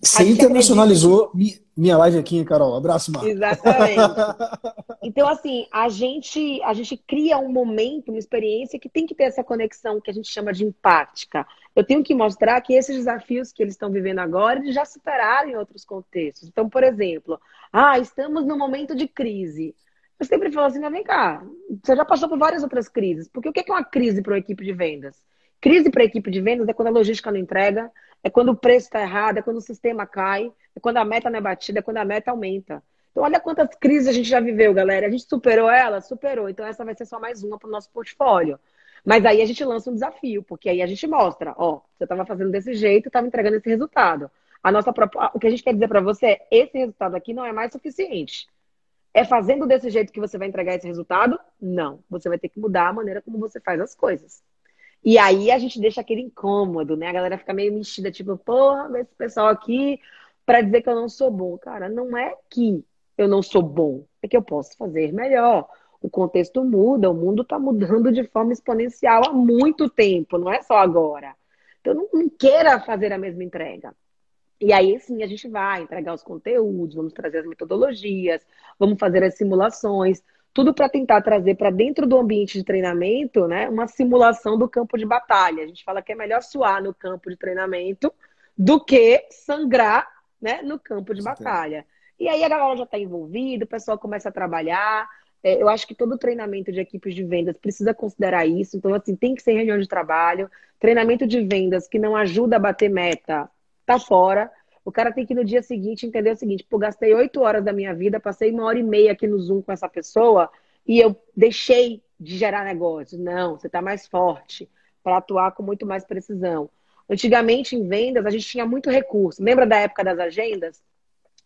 você internacionalizou acredita... minha live aqui, Carol? Abraço, Marcos. Exatamente. *laughs* Então, assim, a gente, a gente cria um momento, uma experiência que tem que ter essa conexão que a gente chama de empática. Eu tenho que mostrar que esses desafios que eles estão vivendo agora, eles já superaram em outros contextos. Então, por exemplo, ah, estamos num momento de crise. Eu sempre falo assim, mas vem cá, você já passou por várias outras crises. Porque o que é uma crise para uma equipe de vendas? Crise para a equipe de vendas é quando a logística não entrega, é quando o preço está errado, é quando o sistema cai, é quando a meta não é batida, é quando a meta aumenta. Então, olha quantas crises a gente já viveu, galera. A gente superou ela? Superou. Então, essa vai ser só mais uma para o nosso portfólio. Mas aí a gente lança um desafio, porque aí a gente mostra, ó, você estava fazendo desse jeito, estava entregando esse resultado. A nossa o que a gente quer dizer para você é, esse resultado aqui não é mais suficiente. É fazendo desse jeito que você vai entregar esse resultado? Não. Você vai ter que mudar a maneira como você faz as coisas. E aí a gente deixa aquele incômodo, né? A galera fica meio mexida, tipo, porra, esse pessoal aqui para dizer que eu não sou bom. Cara, não é que eu não sou bom, é que eu posso fazer melhor. O contexto muda, o mundo está mudando de forma exponencial há muito tempo, não é só agora. Então, não, não queira fazer a mesma entrega. E aí, sim, a gente vai entregar os conteúdos, vamos trazer as metodologias, vamos fazer as simulações, tudo para tentar trazer para dentro do ambiente de treinamento, né, uma simulação do campo de batalha. A gente fala que é melhor suar no campo de treinamento do que sangrar, né, no campo de batalha. E aí a galera já está envolvida, o pessoal começa a trabalhar. É, eu acho que todo treinamento de equipes de vendas precisa considerar isso. Então, assim, tem que ser reunião de trabalho. Treinamento de vendas que não ajuda a bater meta, tá fora. O cara tem que no dia seguinte entender o seguinte: pô, gastei oito horas da minha vida, passei uma hora e meia aqui no Zoom com essa pessoa e eu deixei de gerar negócio. Não, você está mais forte para atuar com muito mais precisão. Antigamente, em vendas, a gente tinha muito recurso. Lembra da época das agendas?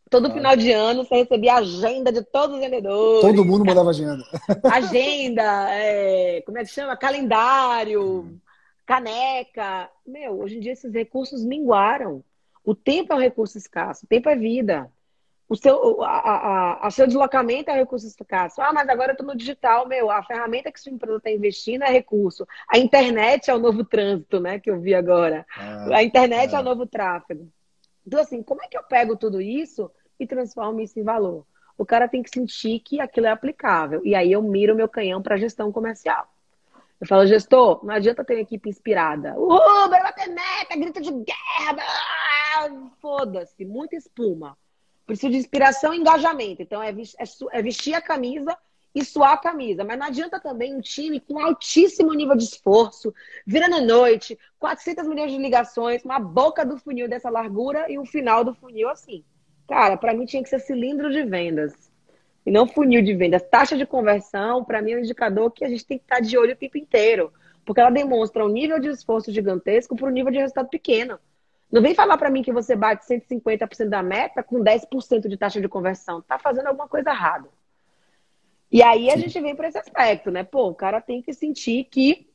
Todo final de ano você recebia a agenda de todos os vendedores. Todo mundo mandava agenda. *laughs* Agenda, é, como é que chama? Calendário, caneca. Meu, hoje em dia esses recursos minguaram. O tempo é um recurso escasso, o tempo é vida. O seu, a, a, a seu deslocamento é um recurso escasso. Ah, mas agora eu estou no digital, meu. A ferramenta que sua empresa está investindo é recurso. A internet é o novo trânsito, né? Que eu vi agora. Ah, a internet é. é o novo tráfego. Então, assim, como é que eu pego tudo isso e transformo isso em valor? O cara tem que sentir que aquilo é aplicável. E aí eu miro meu canhão para gestão comercial. Eu falo, gestor, não adianta ter uma equipe inspirada. Uhul, bater meta, grito de guerra. Foda-se, muita espuma. Preciso de inspiração e engajamento. Então, é, é, é vestir a camisa e suar a camisa. Mas não adianta também um time com altíssimo nível de esforço, virando noite, 400 milhões de ligações, uma boca do funil dessa largura e um final do funil assim. Cara, para mim tinha que ser cilindro de vendas. E não funil de vendas. Taxa de conversão, para mim, é um indicador que a gente tem que estar de olho o tempo inteiro. Porque ela demonstra um nível de esforço gigantesco para um nível de resultado pequeno. Não vem falar para mim que você bate 150% da meta com 10% de taxa de conversão. Tá fazendo alguma coisa errada. E aí a gente vem para esse aspecto, né? Pô, o cara tem que sentir que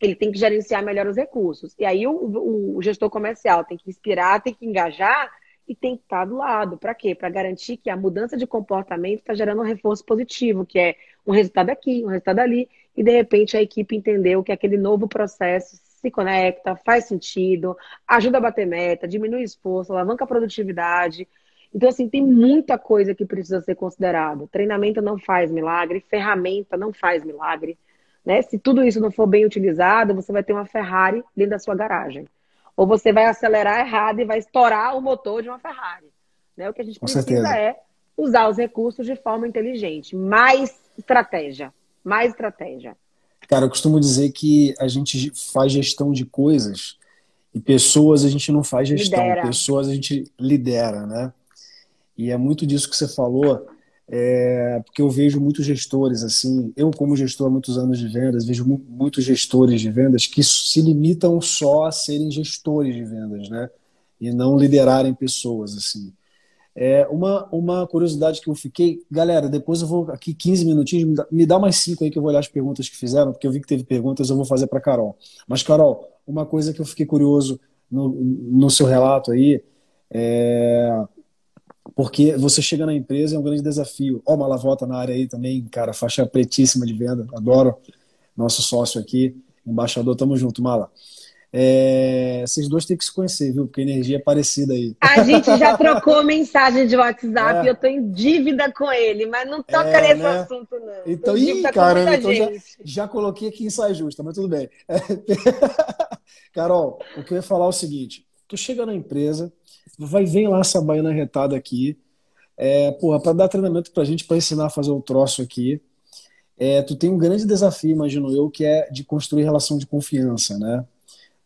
ele tem que gerenciar melhor os recursos. E aí o, o, o gestor comercial tem que inspirar, tem que engajar e tem que estar do lado. Para quê? Para garantir que a mudança de comportamento está gerando um reforço positivo, que é um resultado aqui, um resultado ali, e de repente a equipe entendeu que aquele novo processo se conecta, faz sentido, ajuda a bater meta, diminui o esforço, alavanca a produtividade então, assim, tem muita coisa que precisa ser considerada. Treinamento não faz milagre, ferramenta não faz milagre. Né? Se tudo isso não for bem utilizado, você vai ter uma Ferrari dentro da sua garagem. Ou você vai acelerar errado e vai estourar o motor de uma Ferrari. Né? O que a gente Com precisa certeza. é usar os recursos de forma inteligente. Mais estratégia. Mais estratégia. Cara, eu costumo dizer que a gente faz gestão de coisas e pessoas a gente não faz gestão. Lidera. Pessoas a gente lidera, né? E é muito disso que você falou, é, porque eu vejo muitos gestores assim, eu como gestor há muitos anos de vendas, vejo muitos gestores de vendas que se limitam só a serem gestores de vendas, né? E não liderarem pessoas assim. É, uma, uma curiosidade que eu fiquei, galera, depois eu vou aqui 15 minutinhos, me dá, me dá mais cinco aí que eu vou olhar as perguntas que fizeram, porque eu vi que teve perguntas, eu vou fazer para Carol. Mas Carol, uma coisa que eu fiquei curioso no, no seu relato aí, é, porque você chega na empresa é um grande desafio. Ó, oh, Malavota na área aí também, cara, faixa pretíssima de venda, adoro. Nosso sócio aqui, embaixador, tamo junto, Mala. É, vocês dois têm que se conhecer, viu? Porque a energia é parecida aí. A gente já *laughs* trocou mensagem de WhatsApp é. e eu tô em dívida com ele, mas não toca é, nesse né? assunto, não. Então, ih, cara, então já, já, coloquei aqui em saia justa, mas tudo bem. *laughs* Carol, o que eu ia falar é o seguinte: tu chega na empresa, vai vem lá essa baiana retada aqui, é, porra, para dar treinamento pra gente, para ensinar a fazer o troço aqui. É, tu tem um grande desafio, imagino eu, que é de construir relação de confiança, né?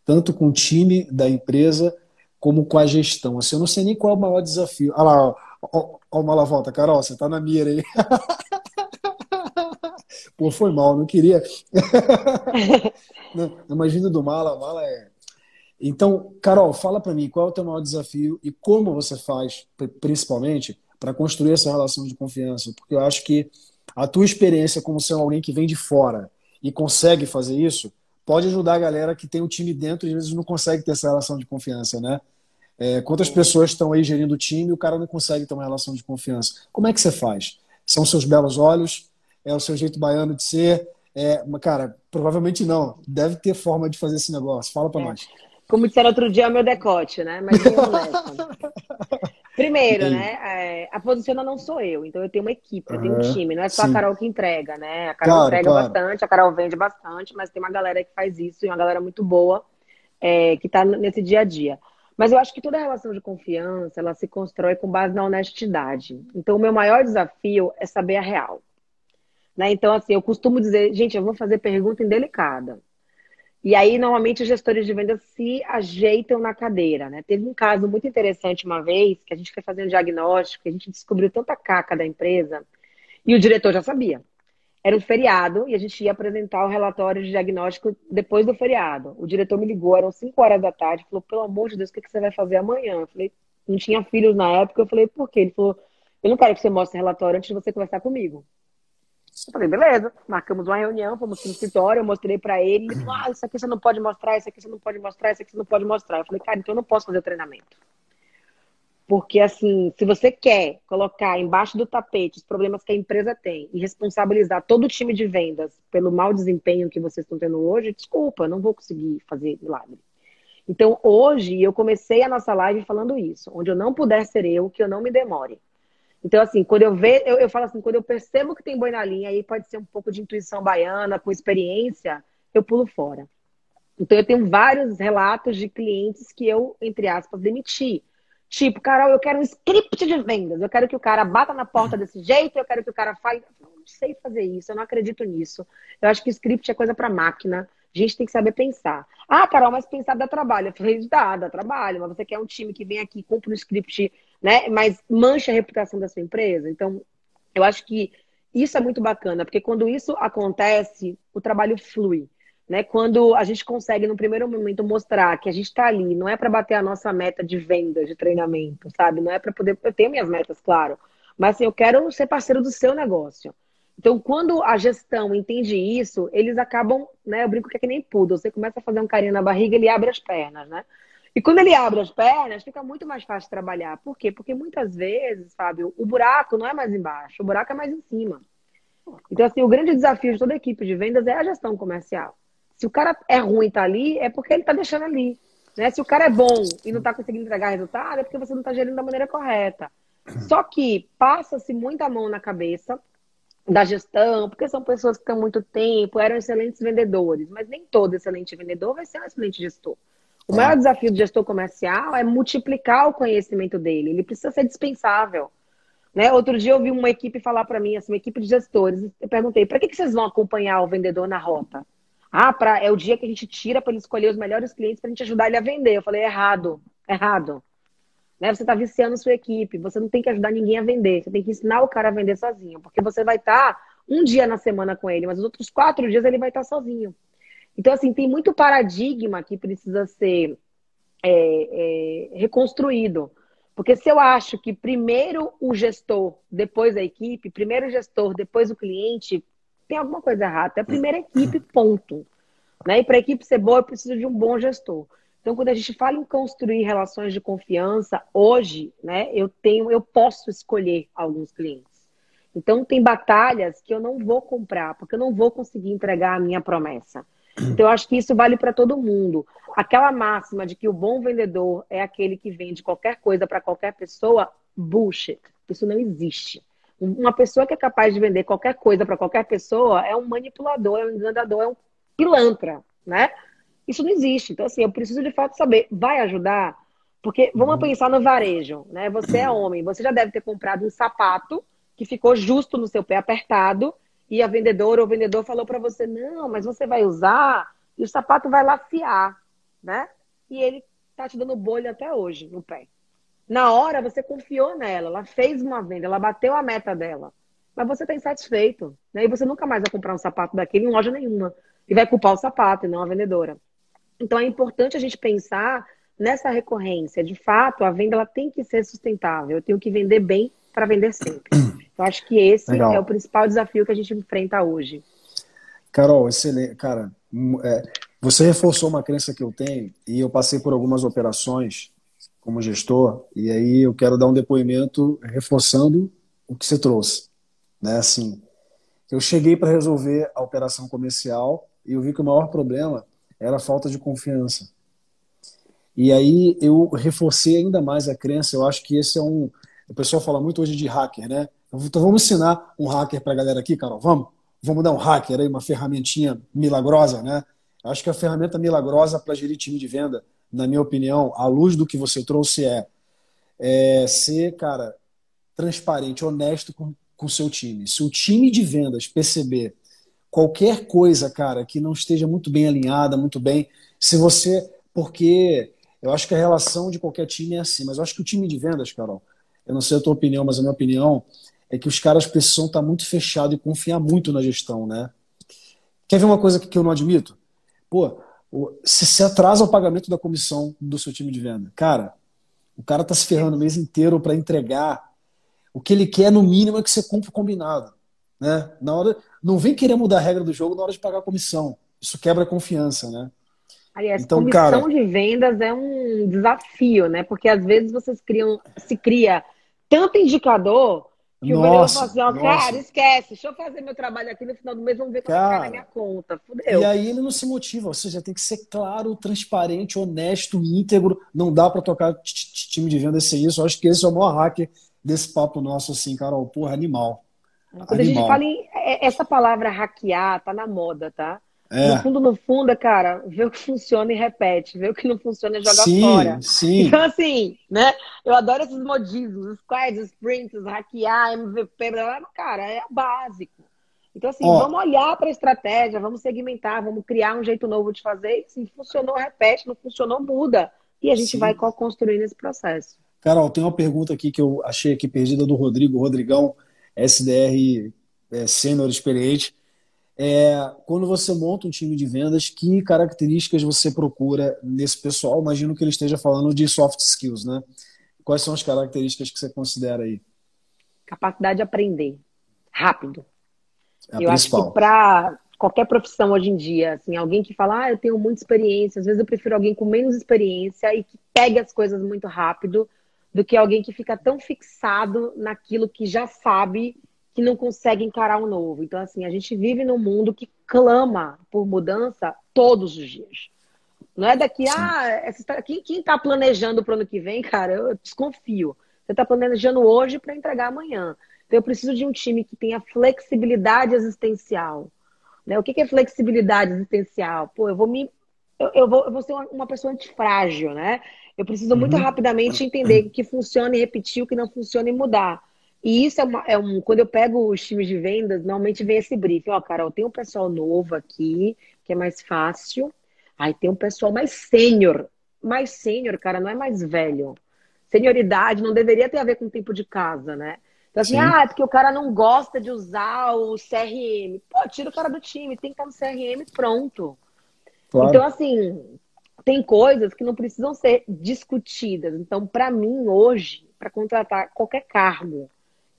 Tanto com o time da empresa como com a gestão. Assim, eu não sei nem qual é o maior desafio. Olha lá, ó, ó, ó Carol, você tá na mira aí. *laughs* Pô, foi mal, não queria. *laughs* não, imagina do Mala, Mala é então, Carol, fala para mim qual é o teu maior desafio e como você faz, principalmente, para construir essa relação de confiança, porque eu acho que a tua experiência como sendo alguém que vem de fora e consegue fazer isso, pode ajudar a galera que tem o time dentro e às vezes não consegue ter essa relação de confiança, né? É, quantas pessoas estão aí gerindo o time e o cara não consegue ter uma relação de confiança? Como é que você faz? São seus belos olhos? É o seu jeito baiano de ser? É, cara, provavelmente não. Deve ter forma de fazer esse negócio. Fala para é. nós. Como disseram outro dia, é o meu decote, né? Mas *laughs* Primeiro, né? É, a posiciona não sou eu, então eu tenho uma equipe, eu tenho um time, não é só Sim. a Carol que entrega, né? A Carol claro, entrega claro. bastante, a Carol vende bastante, mas tem uma galera que faz isso e uma galera muito boa é, que está nesse dia a dia. Mas eu acho que toda relação de confiança, ela se constrói com base na honestidade. Então, o meu maior desafio é saber a real. Né? Então, assim, eu costumo dizer, gente, eu vou fazer pergunta indelicada. E aí, normalmente, os gestores de vendas se ajeitam na cadeira, né? Teve um caso muito interessante uma vez, que a gente foi fazer um diagnóstico, a gente descobriu tanta caca da empresa, e o diretor já sabia. Era um feriado e a gente ia apresentar o relatório de diagnóstico depois do feriado. O diretor me ligou, eram 5 horas da tarde, falou, pelo amor de Deus, o que você vai fazer amanhã? Eu falei, não tinha filhos na época, eu falei, por quê? Ele falou, eu não quero que você mostre relatório antes de você conversar comigo. Eu falei, beleza, marcamos uma reunião, fomos no escritório, eu mostrei para ele, ele falou, ah, isso aqui você não pode mostrar, isso aqui você não pode mostrar, isso aqui você não pode mostrar. Eu falei, cara, então eu não posso fazer o treinamento. Porque, assim, se você quer colocar embaixo do tapete os problemas que a empresa tem e responsabilizar todo o time de vendas pelo mau desempenho que vocês estão tendo hoje, desculpa, não vou conseguir fazer milagre. Então, hoje, eu comecei a nossa live falando isso. Onde eu não puder ser eu, que eu não me demore. Então, assim, quando eu vejo, eu, eu falo assim, quando eu percebo que tem boi na linha, aí pode ser um pouco de intuição baiana, com experiência, eu pulo fora. Então, eu tenho vários relatos de clientes que eu, entre aspas, demiti. Tipo, Carol, eu quero um script de vendas. Eu quero que o cara bata na porta desse jeito, eu quero que o cara fale. Eu não sei fazer isso, eu não acredito nisso. Eu acho que script é coisa para máquina. A gente tem que saber pensar. Ah, Carol, mas pensar dá trabalho. Eu falei, dá, dá trabalho, mas você quer um time que vem aqui, cumpre o script né? Mas mancha a reputação da sua empresa. Então, eu acho que isso é muito bacana, porque quando isso acontece, o trabalho flui. Né? Quando a gente consegue, no primeiro momento, mostrar que a gente está ali, não é para bater a nossa meta de venda, de treinamento, sabe? Não é para poder. Eu tenho minhas metas, claro, mas assim, eu quero ser parceiro do seu negócio. Então, quando a gestão entende isso, eles acabam, né? Eu brinco que é que nem poodle. Você começa a fazer um carinho na barriga, ele abre as pernas, né? E quando ele abre as pernas, fica muito mais fácil trabalhar. Por quê? Porque muitas vezes, Fábio, o buraco não é mais embaixo, o buraco é mais em cima. Então, assim, o grande desafio de toda equipe de vendas é a gestão comercial. Se o cara é ruim e tá ali, é porque ele tá deixando ali. Né? Se o cara é bom e não tá conseguindo entregar resultado, é porque você não tá gerindo da maneira correta. Só que passa-se muita mão na cabeça da gestão, porque são pessoas que estão muito tempo, eram excelentes vendedores, mas nem todo excelente vendedor vai ser um excelente gestor. O é. maior desafio do gestor comercial é multiplicar o conhecimento dele. Ele precisa ser dispensável. Né? Outro dia eu vi uma equipe falar para mim, assim, uma equipe de gestores. Eu perguntei: para que, que vocês vão acompanhar o vendedor na rota? Ah, pra, é o dia que a gente tira para ele escolher os melhores clientes para a gente ajudar ele a vender. Eu falei: errado, errado. Né? Você está viciando sua equipe. Você não tem que ajudar ninguém a vender. Você tem que ensinar o cara a vender sozinho. Porque você vai estar tá um dia na semana com ele, mas os outros quatro dias ele vai estar tá sozinho. Então, assim, tem muito paradigma que precisa ser é, é, reconstruído. Porque se eu acho que primeiro o gestor, depois a equipe, primeiro o gestor, depois o cliente, tem alguma coisa errada. É a primeira equipe, ponto. Né? E para a equipe ser boa, eu preciso de um bom gestor. Então, quando a gente fala em construir relações de confiança, hoje, né, eu tenho, eu posso escolher alguns clientes. Então, tem batalhas que eu não vou comprar, porque eu não vou conseguir entregar a minha promessa. Então, eu acho que isso vale para todo mundo. Aquela máxima de que o bom vendedor é aquele que vende qualquer coisa para qualquer pessoa, bullshit. Isso não existe. Uma pessoa que é capaz de vender qualquer coisa para qualquer pessoa é um manipulador, é um enganador, é um pilantra, né? Isso não existe. Então, assim, eu preciso de fato saber, vai ajudar? Porque vamos uhum. pensar no varejo, né? Você é *clears throat* homem, você já deve ter comprado um sapato que ficou justo no seu pé apertado e a vendedora ou o vendedor falou para você, não, mas você vai usar e o sapato vai lafiar, né? E ele tá te dando bolha até hoje no pé. Na hora você confiou nela, ela fez uma venda, ela bateu a meta dela. Mas você está insatisfeito, né? E você nunca mais vai comprar um sapato daquele em loja nenhuma. E vai culpar o sapato e não a vendedora. Então é importante a gente pensar nessa recorrência. De fato, a venda ela tem que ser sustentável. Eu tenho que vender bem para vender sempre. Eu acho que esse Legal. é o principal desafio que a gente enfrenta hoje. Carol, excelente. Cara, é, você reforçou uma crença que eu tenho e eu passei por algumas operações como gestor, e aí eu quero dar um depoimento reforçando o que você trouxe. Né? Assim, eu cheguei para resolver a operação comercial e eu vi que o maior problema era a falta de confiança. E aí eu reforcei ainda mais a crença. Eu acho que esse é um. O pessoal fala muito hoje de hacker, né? Então vamos ensinar um hacker para a galera aqui, Carol. Vamos? Vamos dar um hacker aí, uma ferramentinha milagrosa, né? Acho que a ferramenta milagrosa para gerir time de venda, na minha opinião, à luz do que você trouxe, é, é ser, cara, transparente, honesto com o seu time. Se o time de vendas perceber qualquer coisa, cara, que não esteja muito bem alinhada, muito bem, se você. Porque eu acho que a relação de qualquer time é assim, mas eu acho que o time de vendas, Carol, eu não sei a tua opinião, mas a minha opinião é que os caras precisam estar muito fechados e confiar muito na gestão, né? Quer ver uma coisa que eu não admito? Pô, se se atrasa o pagamento da comissão do seu time de venda, cara, o cara tá se ferrando o mês inteiro para entregar o que ele quer, no mínimo, é que você cumpra o combinado. Né? Na hora, não vem querer mudar a regra do jogo na hora de pagar a comissão. Isso quebra a confiança, né? Aliás, então, comissão cara... de vendas é um desafio, né? Porque às vezes vocês criam, se cria tanto indicador que nossa, o fala assim, ó, cara, esquece, deixa eu fazer meu trabalho aqui no final do mês, vamos ver quanto cai na minha conta. Fudeu. E aí ele não se motiva, ou seja, tem que ser claro, transparente, honesto, íntegro. Não dá para tocar time de venda sem isso. Eu acho que esse é o maior hacker desse papo nosso, assim, Carol, porra, animal. Quando animal. a gente fala em. É, essa palavra hackear tá na moda, tá? É. No fundo, no fundo, cara, vê o que funciona e repete, vê o que não funciona e joga sim, fora. Sim. Então, assim, né? Eu adoro esses modismos, squads, sprints, hackear, MVP, blá, blá, cara, é básico. Então, assim, Ó, vamos olhar para a estratégia, vamos segmentar, vamos criar um jeito novo de fazer. E se funcionou, repete, não funcionou, muda. E a gente sim. vai construindo esse processo. Carol, tem uma pergunta aqui que eu achei aqui perdida do Rodrigo, Rodrigão, SDR é, sênior experiente. É, quando você monta um time de vendas, que características você procura nesse pessoal? Imagino que ele esteja falando de soft skills, né? Quais são as características que você considera aí? Capacidade de aprender rápido. É eu principal. acho que para qualquer profissão hoje em dia, assim, alguém que fala, ah, eu tenho muita experiência, às vezes eu prefiro alguém com menos experiência e que pegue as coisas muito rápido do que alguém que fica tão fixado naquilo que já sabe que não consegue encarar o novo. Então, assim, a gente vive num mundo que clama por mudança todos os dias. Não é daqui, Sim. ah, essa, quem está planejando para o ano que vem, cara, eu desconfio. Você está planejando hoje para entregar amanhã. Então, eu preciso de um time que tenha flexibilidade existencial. Né? O que, que é flexibilidade existencial? Pô, eu vou me. Eu, eu vou, eu vou ser uma, uma pessoa antifrágil, né? Eu preciso muito uhum. rapidamente entender o que funciona e repetir, o que não funciona e mudar. E isso é, uma, é, um. Quando eu pego os times de vendas, normalmente vem esse briefing: ó, oh, Carol, tem um pessoal novo aqui, que é mais fácil. Aí tem um pessoal mais sênior. Mais sênior, cara, não é mais velho. Senioridade não deveria ter a ver com o tempo de casa, né? Então, assim, Sim. ah, é porque o cara não gosta de usar o CRM. Pô, tira o cara do time, tem que estar no CRM pronto. Claro. Então, assim, tem coisas que não precisam ser discutidas. Então, para mim, hoje, para contratar qualquer cargo,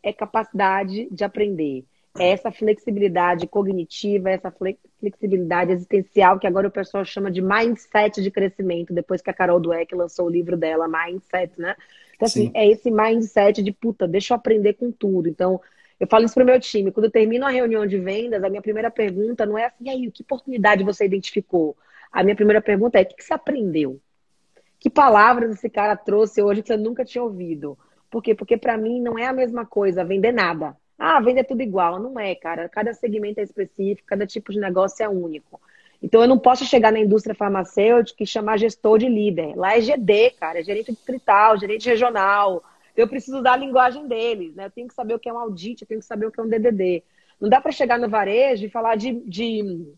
é capacidade de aprender. É essa flexibilidade cognitiva, essa flexibilidade existencial, que agora o pessoal chama de mindset de crescimento, depois que a Carol Dweck lançou o livro dela, Mindset, né? Então, assim, Sim. é esse mindset de, puta, deixa eu aprender com tudo. Então, eu falo isso pro meu time. Quando eu termino a reunião de vendas, a minha primeira pergunta não é assim, e aí, que oportunidade você identificou? A minha primeira pergunta é: o que você aprendeu? Que palavras esse cara trouxe hoje que você nunca tinha ouvido? Por quê? Porque para mim não é a mesma coisa vender nada. Ah, vender tudo igual. Não é, cara. Cada segmento é específico, cada tipo de negócio é único. Então eu não posso chegar na indústria farmacêutica e chamar gestor de líder. Lá é GD, cara, é gerente distrital, gerente regional. Eu preciso usar a linguagem deles, né? Eu tenho que saber o que é um audit, eu tenho que saber o que é um DDD. Não dá para chegar no varejo e falar de, de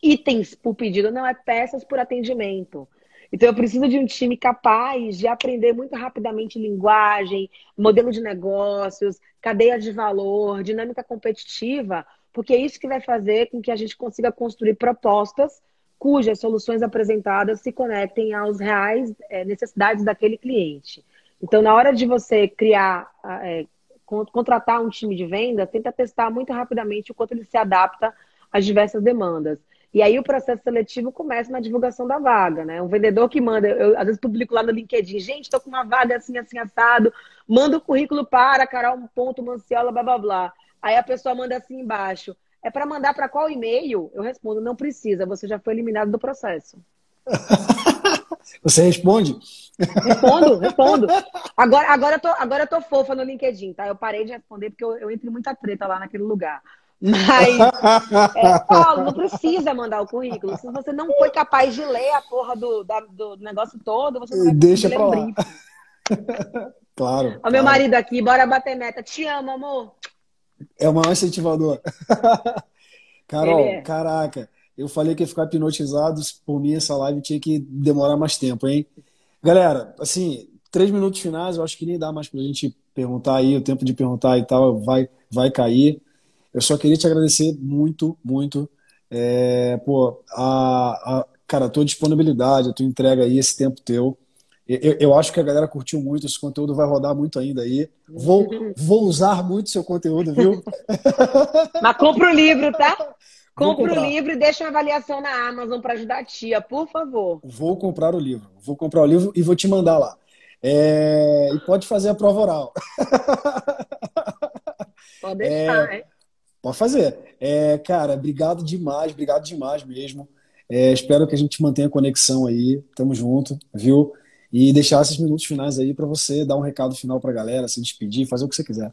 itens por pedido, não, é peças por atendimento. Então, eu preciso de um time capaz de aprender muito rapidamente linguagem, modelo de negócios, cadeia de valor, dinâmica competitiva, porque é isso que vai fazer com que a gente consiga construir propostas cujas soluções apresentadas se conectem aos reais é, necessidades daquele cliente. Então, na hora de você criar, é, contratar um time de venda, tenta testar muito rapidamente o quanto ele se adapta às diversas demandas. E aí o processo seletivo começa na divulgação da vaga, né? Um vendedor que manda, eu às vezes publico lá no LinkedIn, gente, estou com uma vaga assim, assim, assado, manda o currículo para carol.manciola, blá, blá, blá. Aí a pessoa manda assim embaixo, é para mandar para qual e-mail? Eu respondo, não precisa, você já foi eliminado do processo. *laughs* Você responde? Respondo, respondo. Agora, agora, eu tô, agora eu tô fofa no LinkedIn, tá? Eu parei de responder porque eu, eu entro em muita treta lá naquele lugar. Mas, *laughs* é, Paulo, não precisa mandar o currículo. Se você não foi capaz de ler a porra do, da, do negócio todo, você não vai Deixa pra lá. *laughs* claro. Olha o meu marido aqui, bora bater meta. Te amo, amor. É o maior incentivador. *laughs* Carol, é. caraca, eu falei que ia ficar hipnotizado. Por mim, essa live tinha que demorar mais tempo, hein? Galera, assim, três minutos finais, eu acho que nem dá mais pra gente perguntar aí, o tempo de perguntar e tal vai, vai cair. Eu só queria te agradecer muito, muito. É, pô, a, a, cara, a tua disponibilidade, a tua entrega aí, esse tempo teu. Eu, eu, acho que a galera curtiu muito, esse conteúdo vai rodar muito ainda aí. Vou, vou usar muito seu conteúdo, viu? *laughs* Mas compra o livro, tá? Compra o livro e deixa uma avaliação na Amazon para ajudar a tia, por favor. Vou comprar o livro. Vou comprar o livro e vou te mandar lá. É... E pode fazer a prova oral. Pode deixar, é... Pode fazer. É, cara, obrigado demais, obrigado demais mesmo. É, espero que a gente mantenha a conexão aí. Tamo junto, viu? E deixar esses minutos finais aí para você dar um recado final para a galera, se despedir, fazer o que você quiser.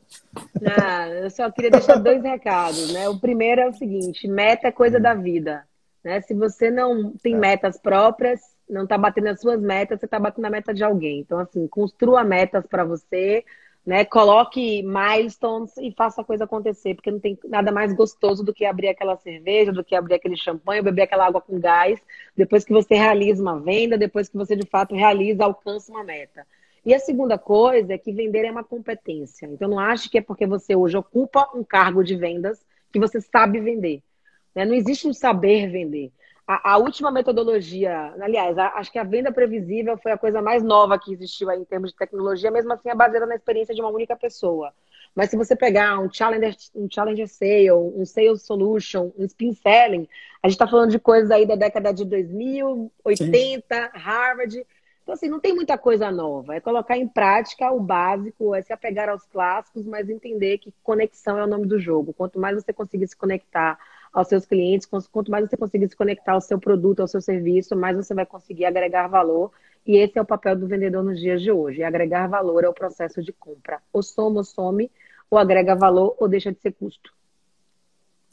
Ah, eu só queria deixar dois recados, né? O primeiro é o seguinte: meta é coisa da vida, né? Se você não tem é. metas próprias, não está batendo as suas metas, você está batendo a meta de alguém. Então, assim, construa metas para você, né? Coloque milestones e faça a coisa acontecer, porque não tem nada mais gostoso do que abrir aquela cerveja, do que abrir aquele champanhe, beber aquela água com gás, depois que você realiza uma venda, depois que você de fato realiza, alcança uma meta. E a segunda coisa é que vender é uma competência. Então não ache que é porque você hoje ocupa um cargo de vendas que você sabe vender. Né? Não existe um saber vender. A, a, última metodologia, aliás, a, acho que a venda previsível foi a coisa mais nova que existiu aí em termos de tecnologia, mesmo assim é baseada na experiência de uma única pessoa. Mas se você pegar um Challenger, um Challenger Sale, um Sales Solution, um Spin Selling, a gente está falando de coisas aí da década de 2000, 80, Sim. Harvard. Então, assim, não tem muita coisa nova. É colocar em prática o básico, é se apegar aos clássicos, mas entender que conexão é o nome do jogo. Quanto mais você conseguir se conectar aos seus clientes. Quanto mais você conseguir se conectar ao seu produto, ao seu serviço, mais você vai conseguir agregar valor. E esse é o papel do vendedor nos dias de hoje. agregar valor é o processo de compra. Ou soma ou some, ou agrega valor ou deixa de ser custo.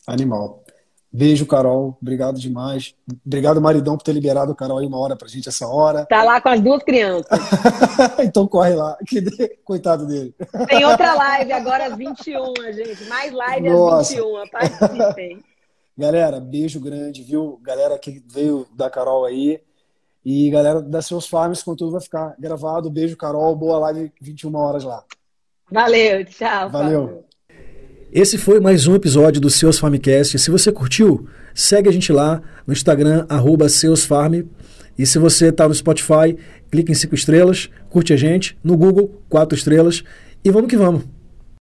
Animal. Beijo, Carol. Obrigado demais. Obrigado, maridão, por ter liberado o Carol aí uma hora pra gente essa hora. Tá lá com as duas crianças. *laughs* então corre lá. Coitado dele. Tem outra live agora às 21, gente. Mais live Nossa. às 21. Participem. Galera, beijo grande, viu? Galera que veio da Carol aí. E galera da Seus Farms, conteúdo vai ficar gravado. Beijo, Carol. Boa live, 21 horas lá. Valeu, tchau. Valeu. Esse foi mais um episódio do Seus Farmcast. Se você curtiu, segue a gente lá no Instagram, arroba seusfarm. E se você está no Spotify, clique em cinco estrelas, curte a gente. No Google, quatro estrelas. E vamos que vamos.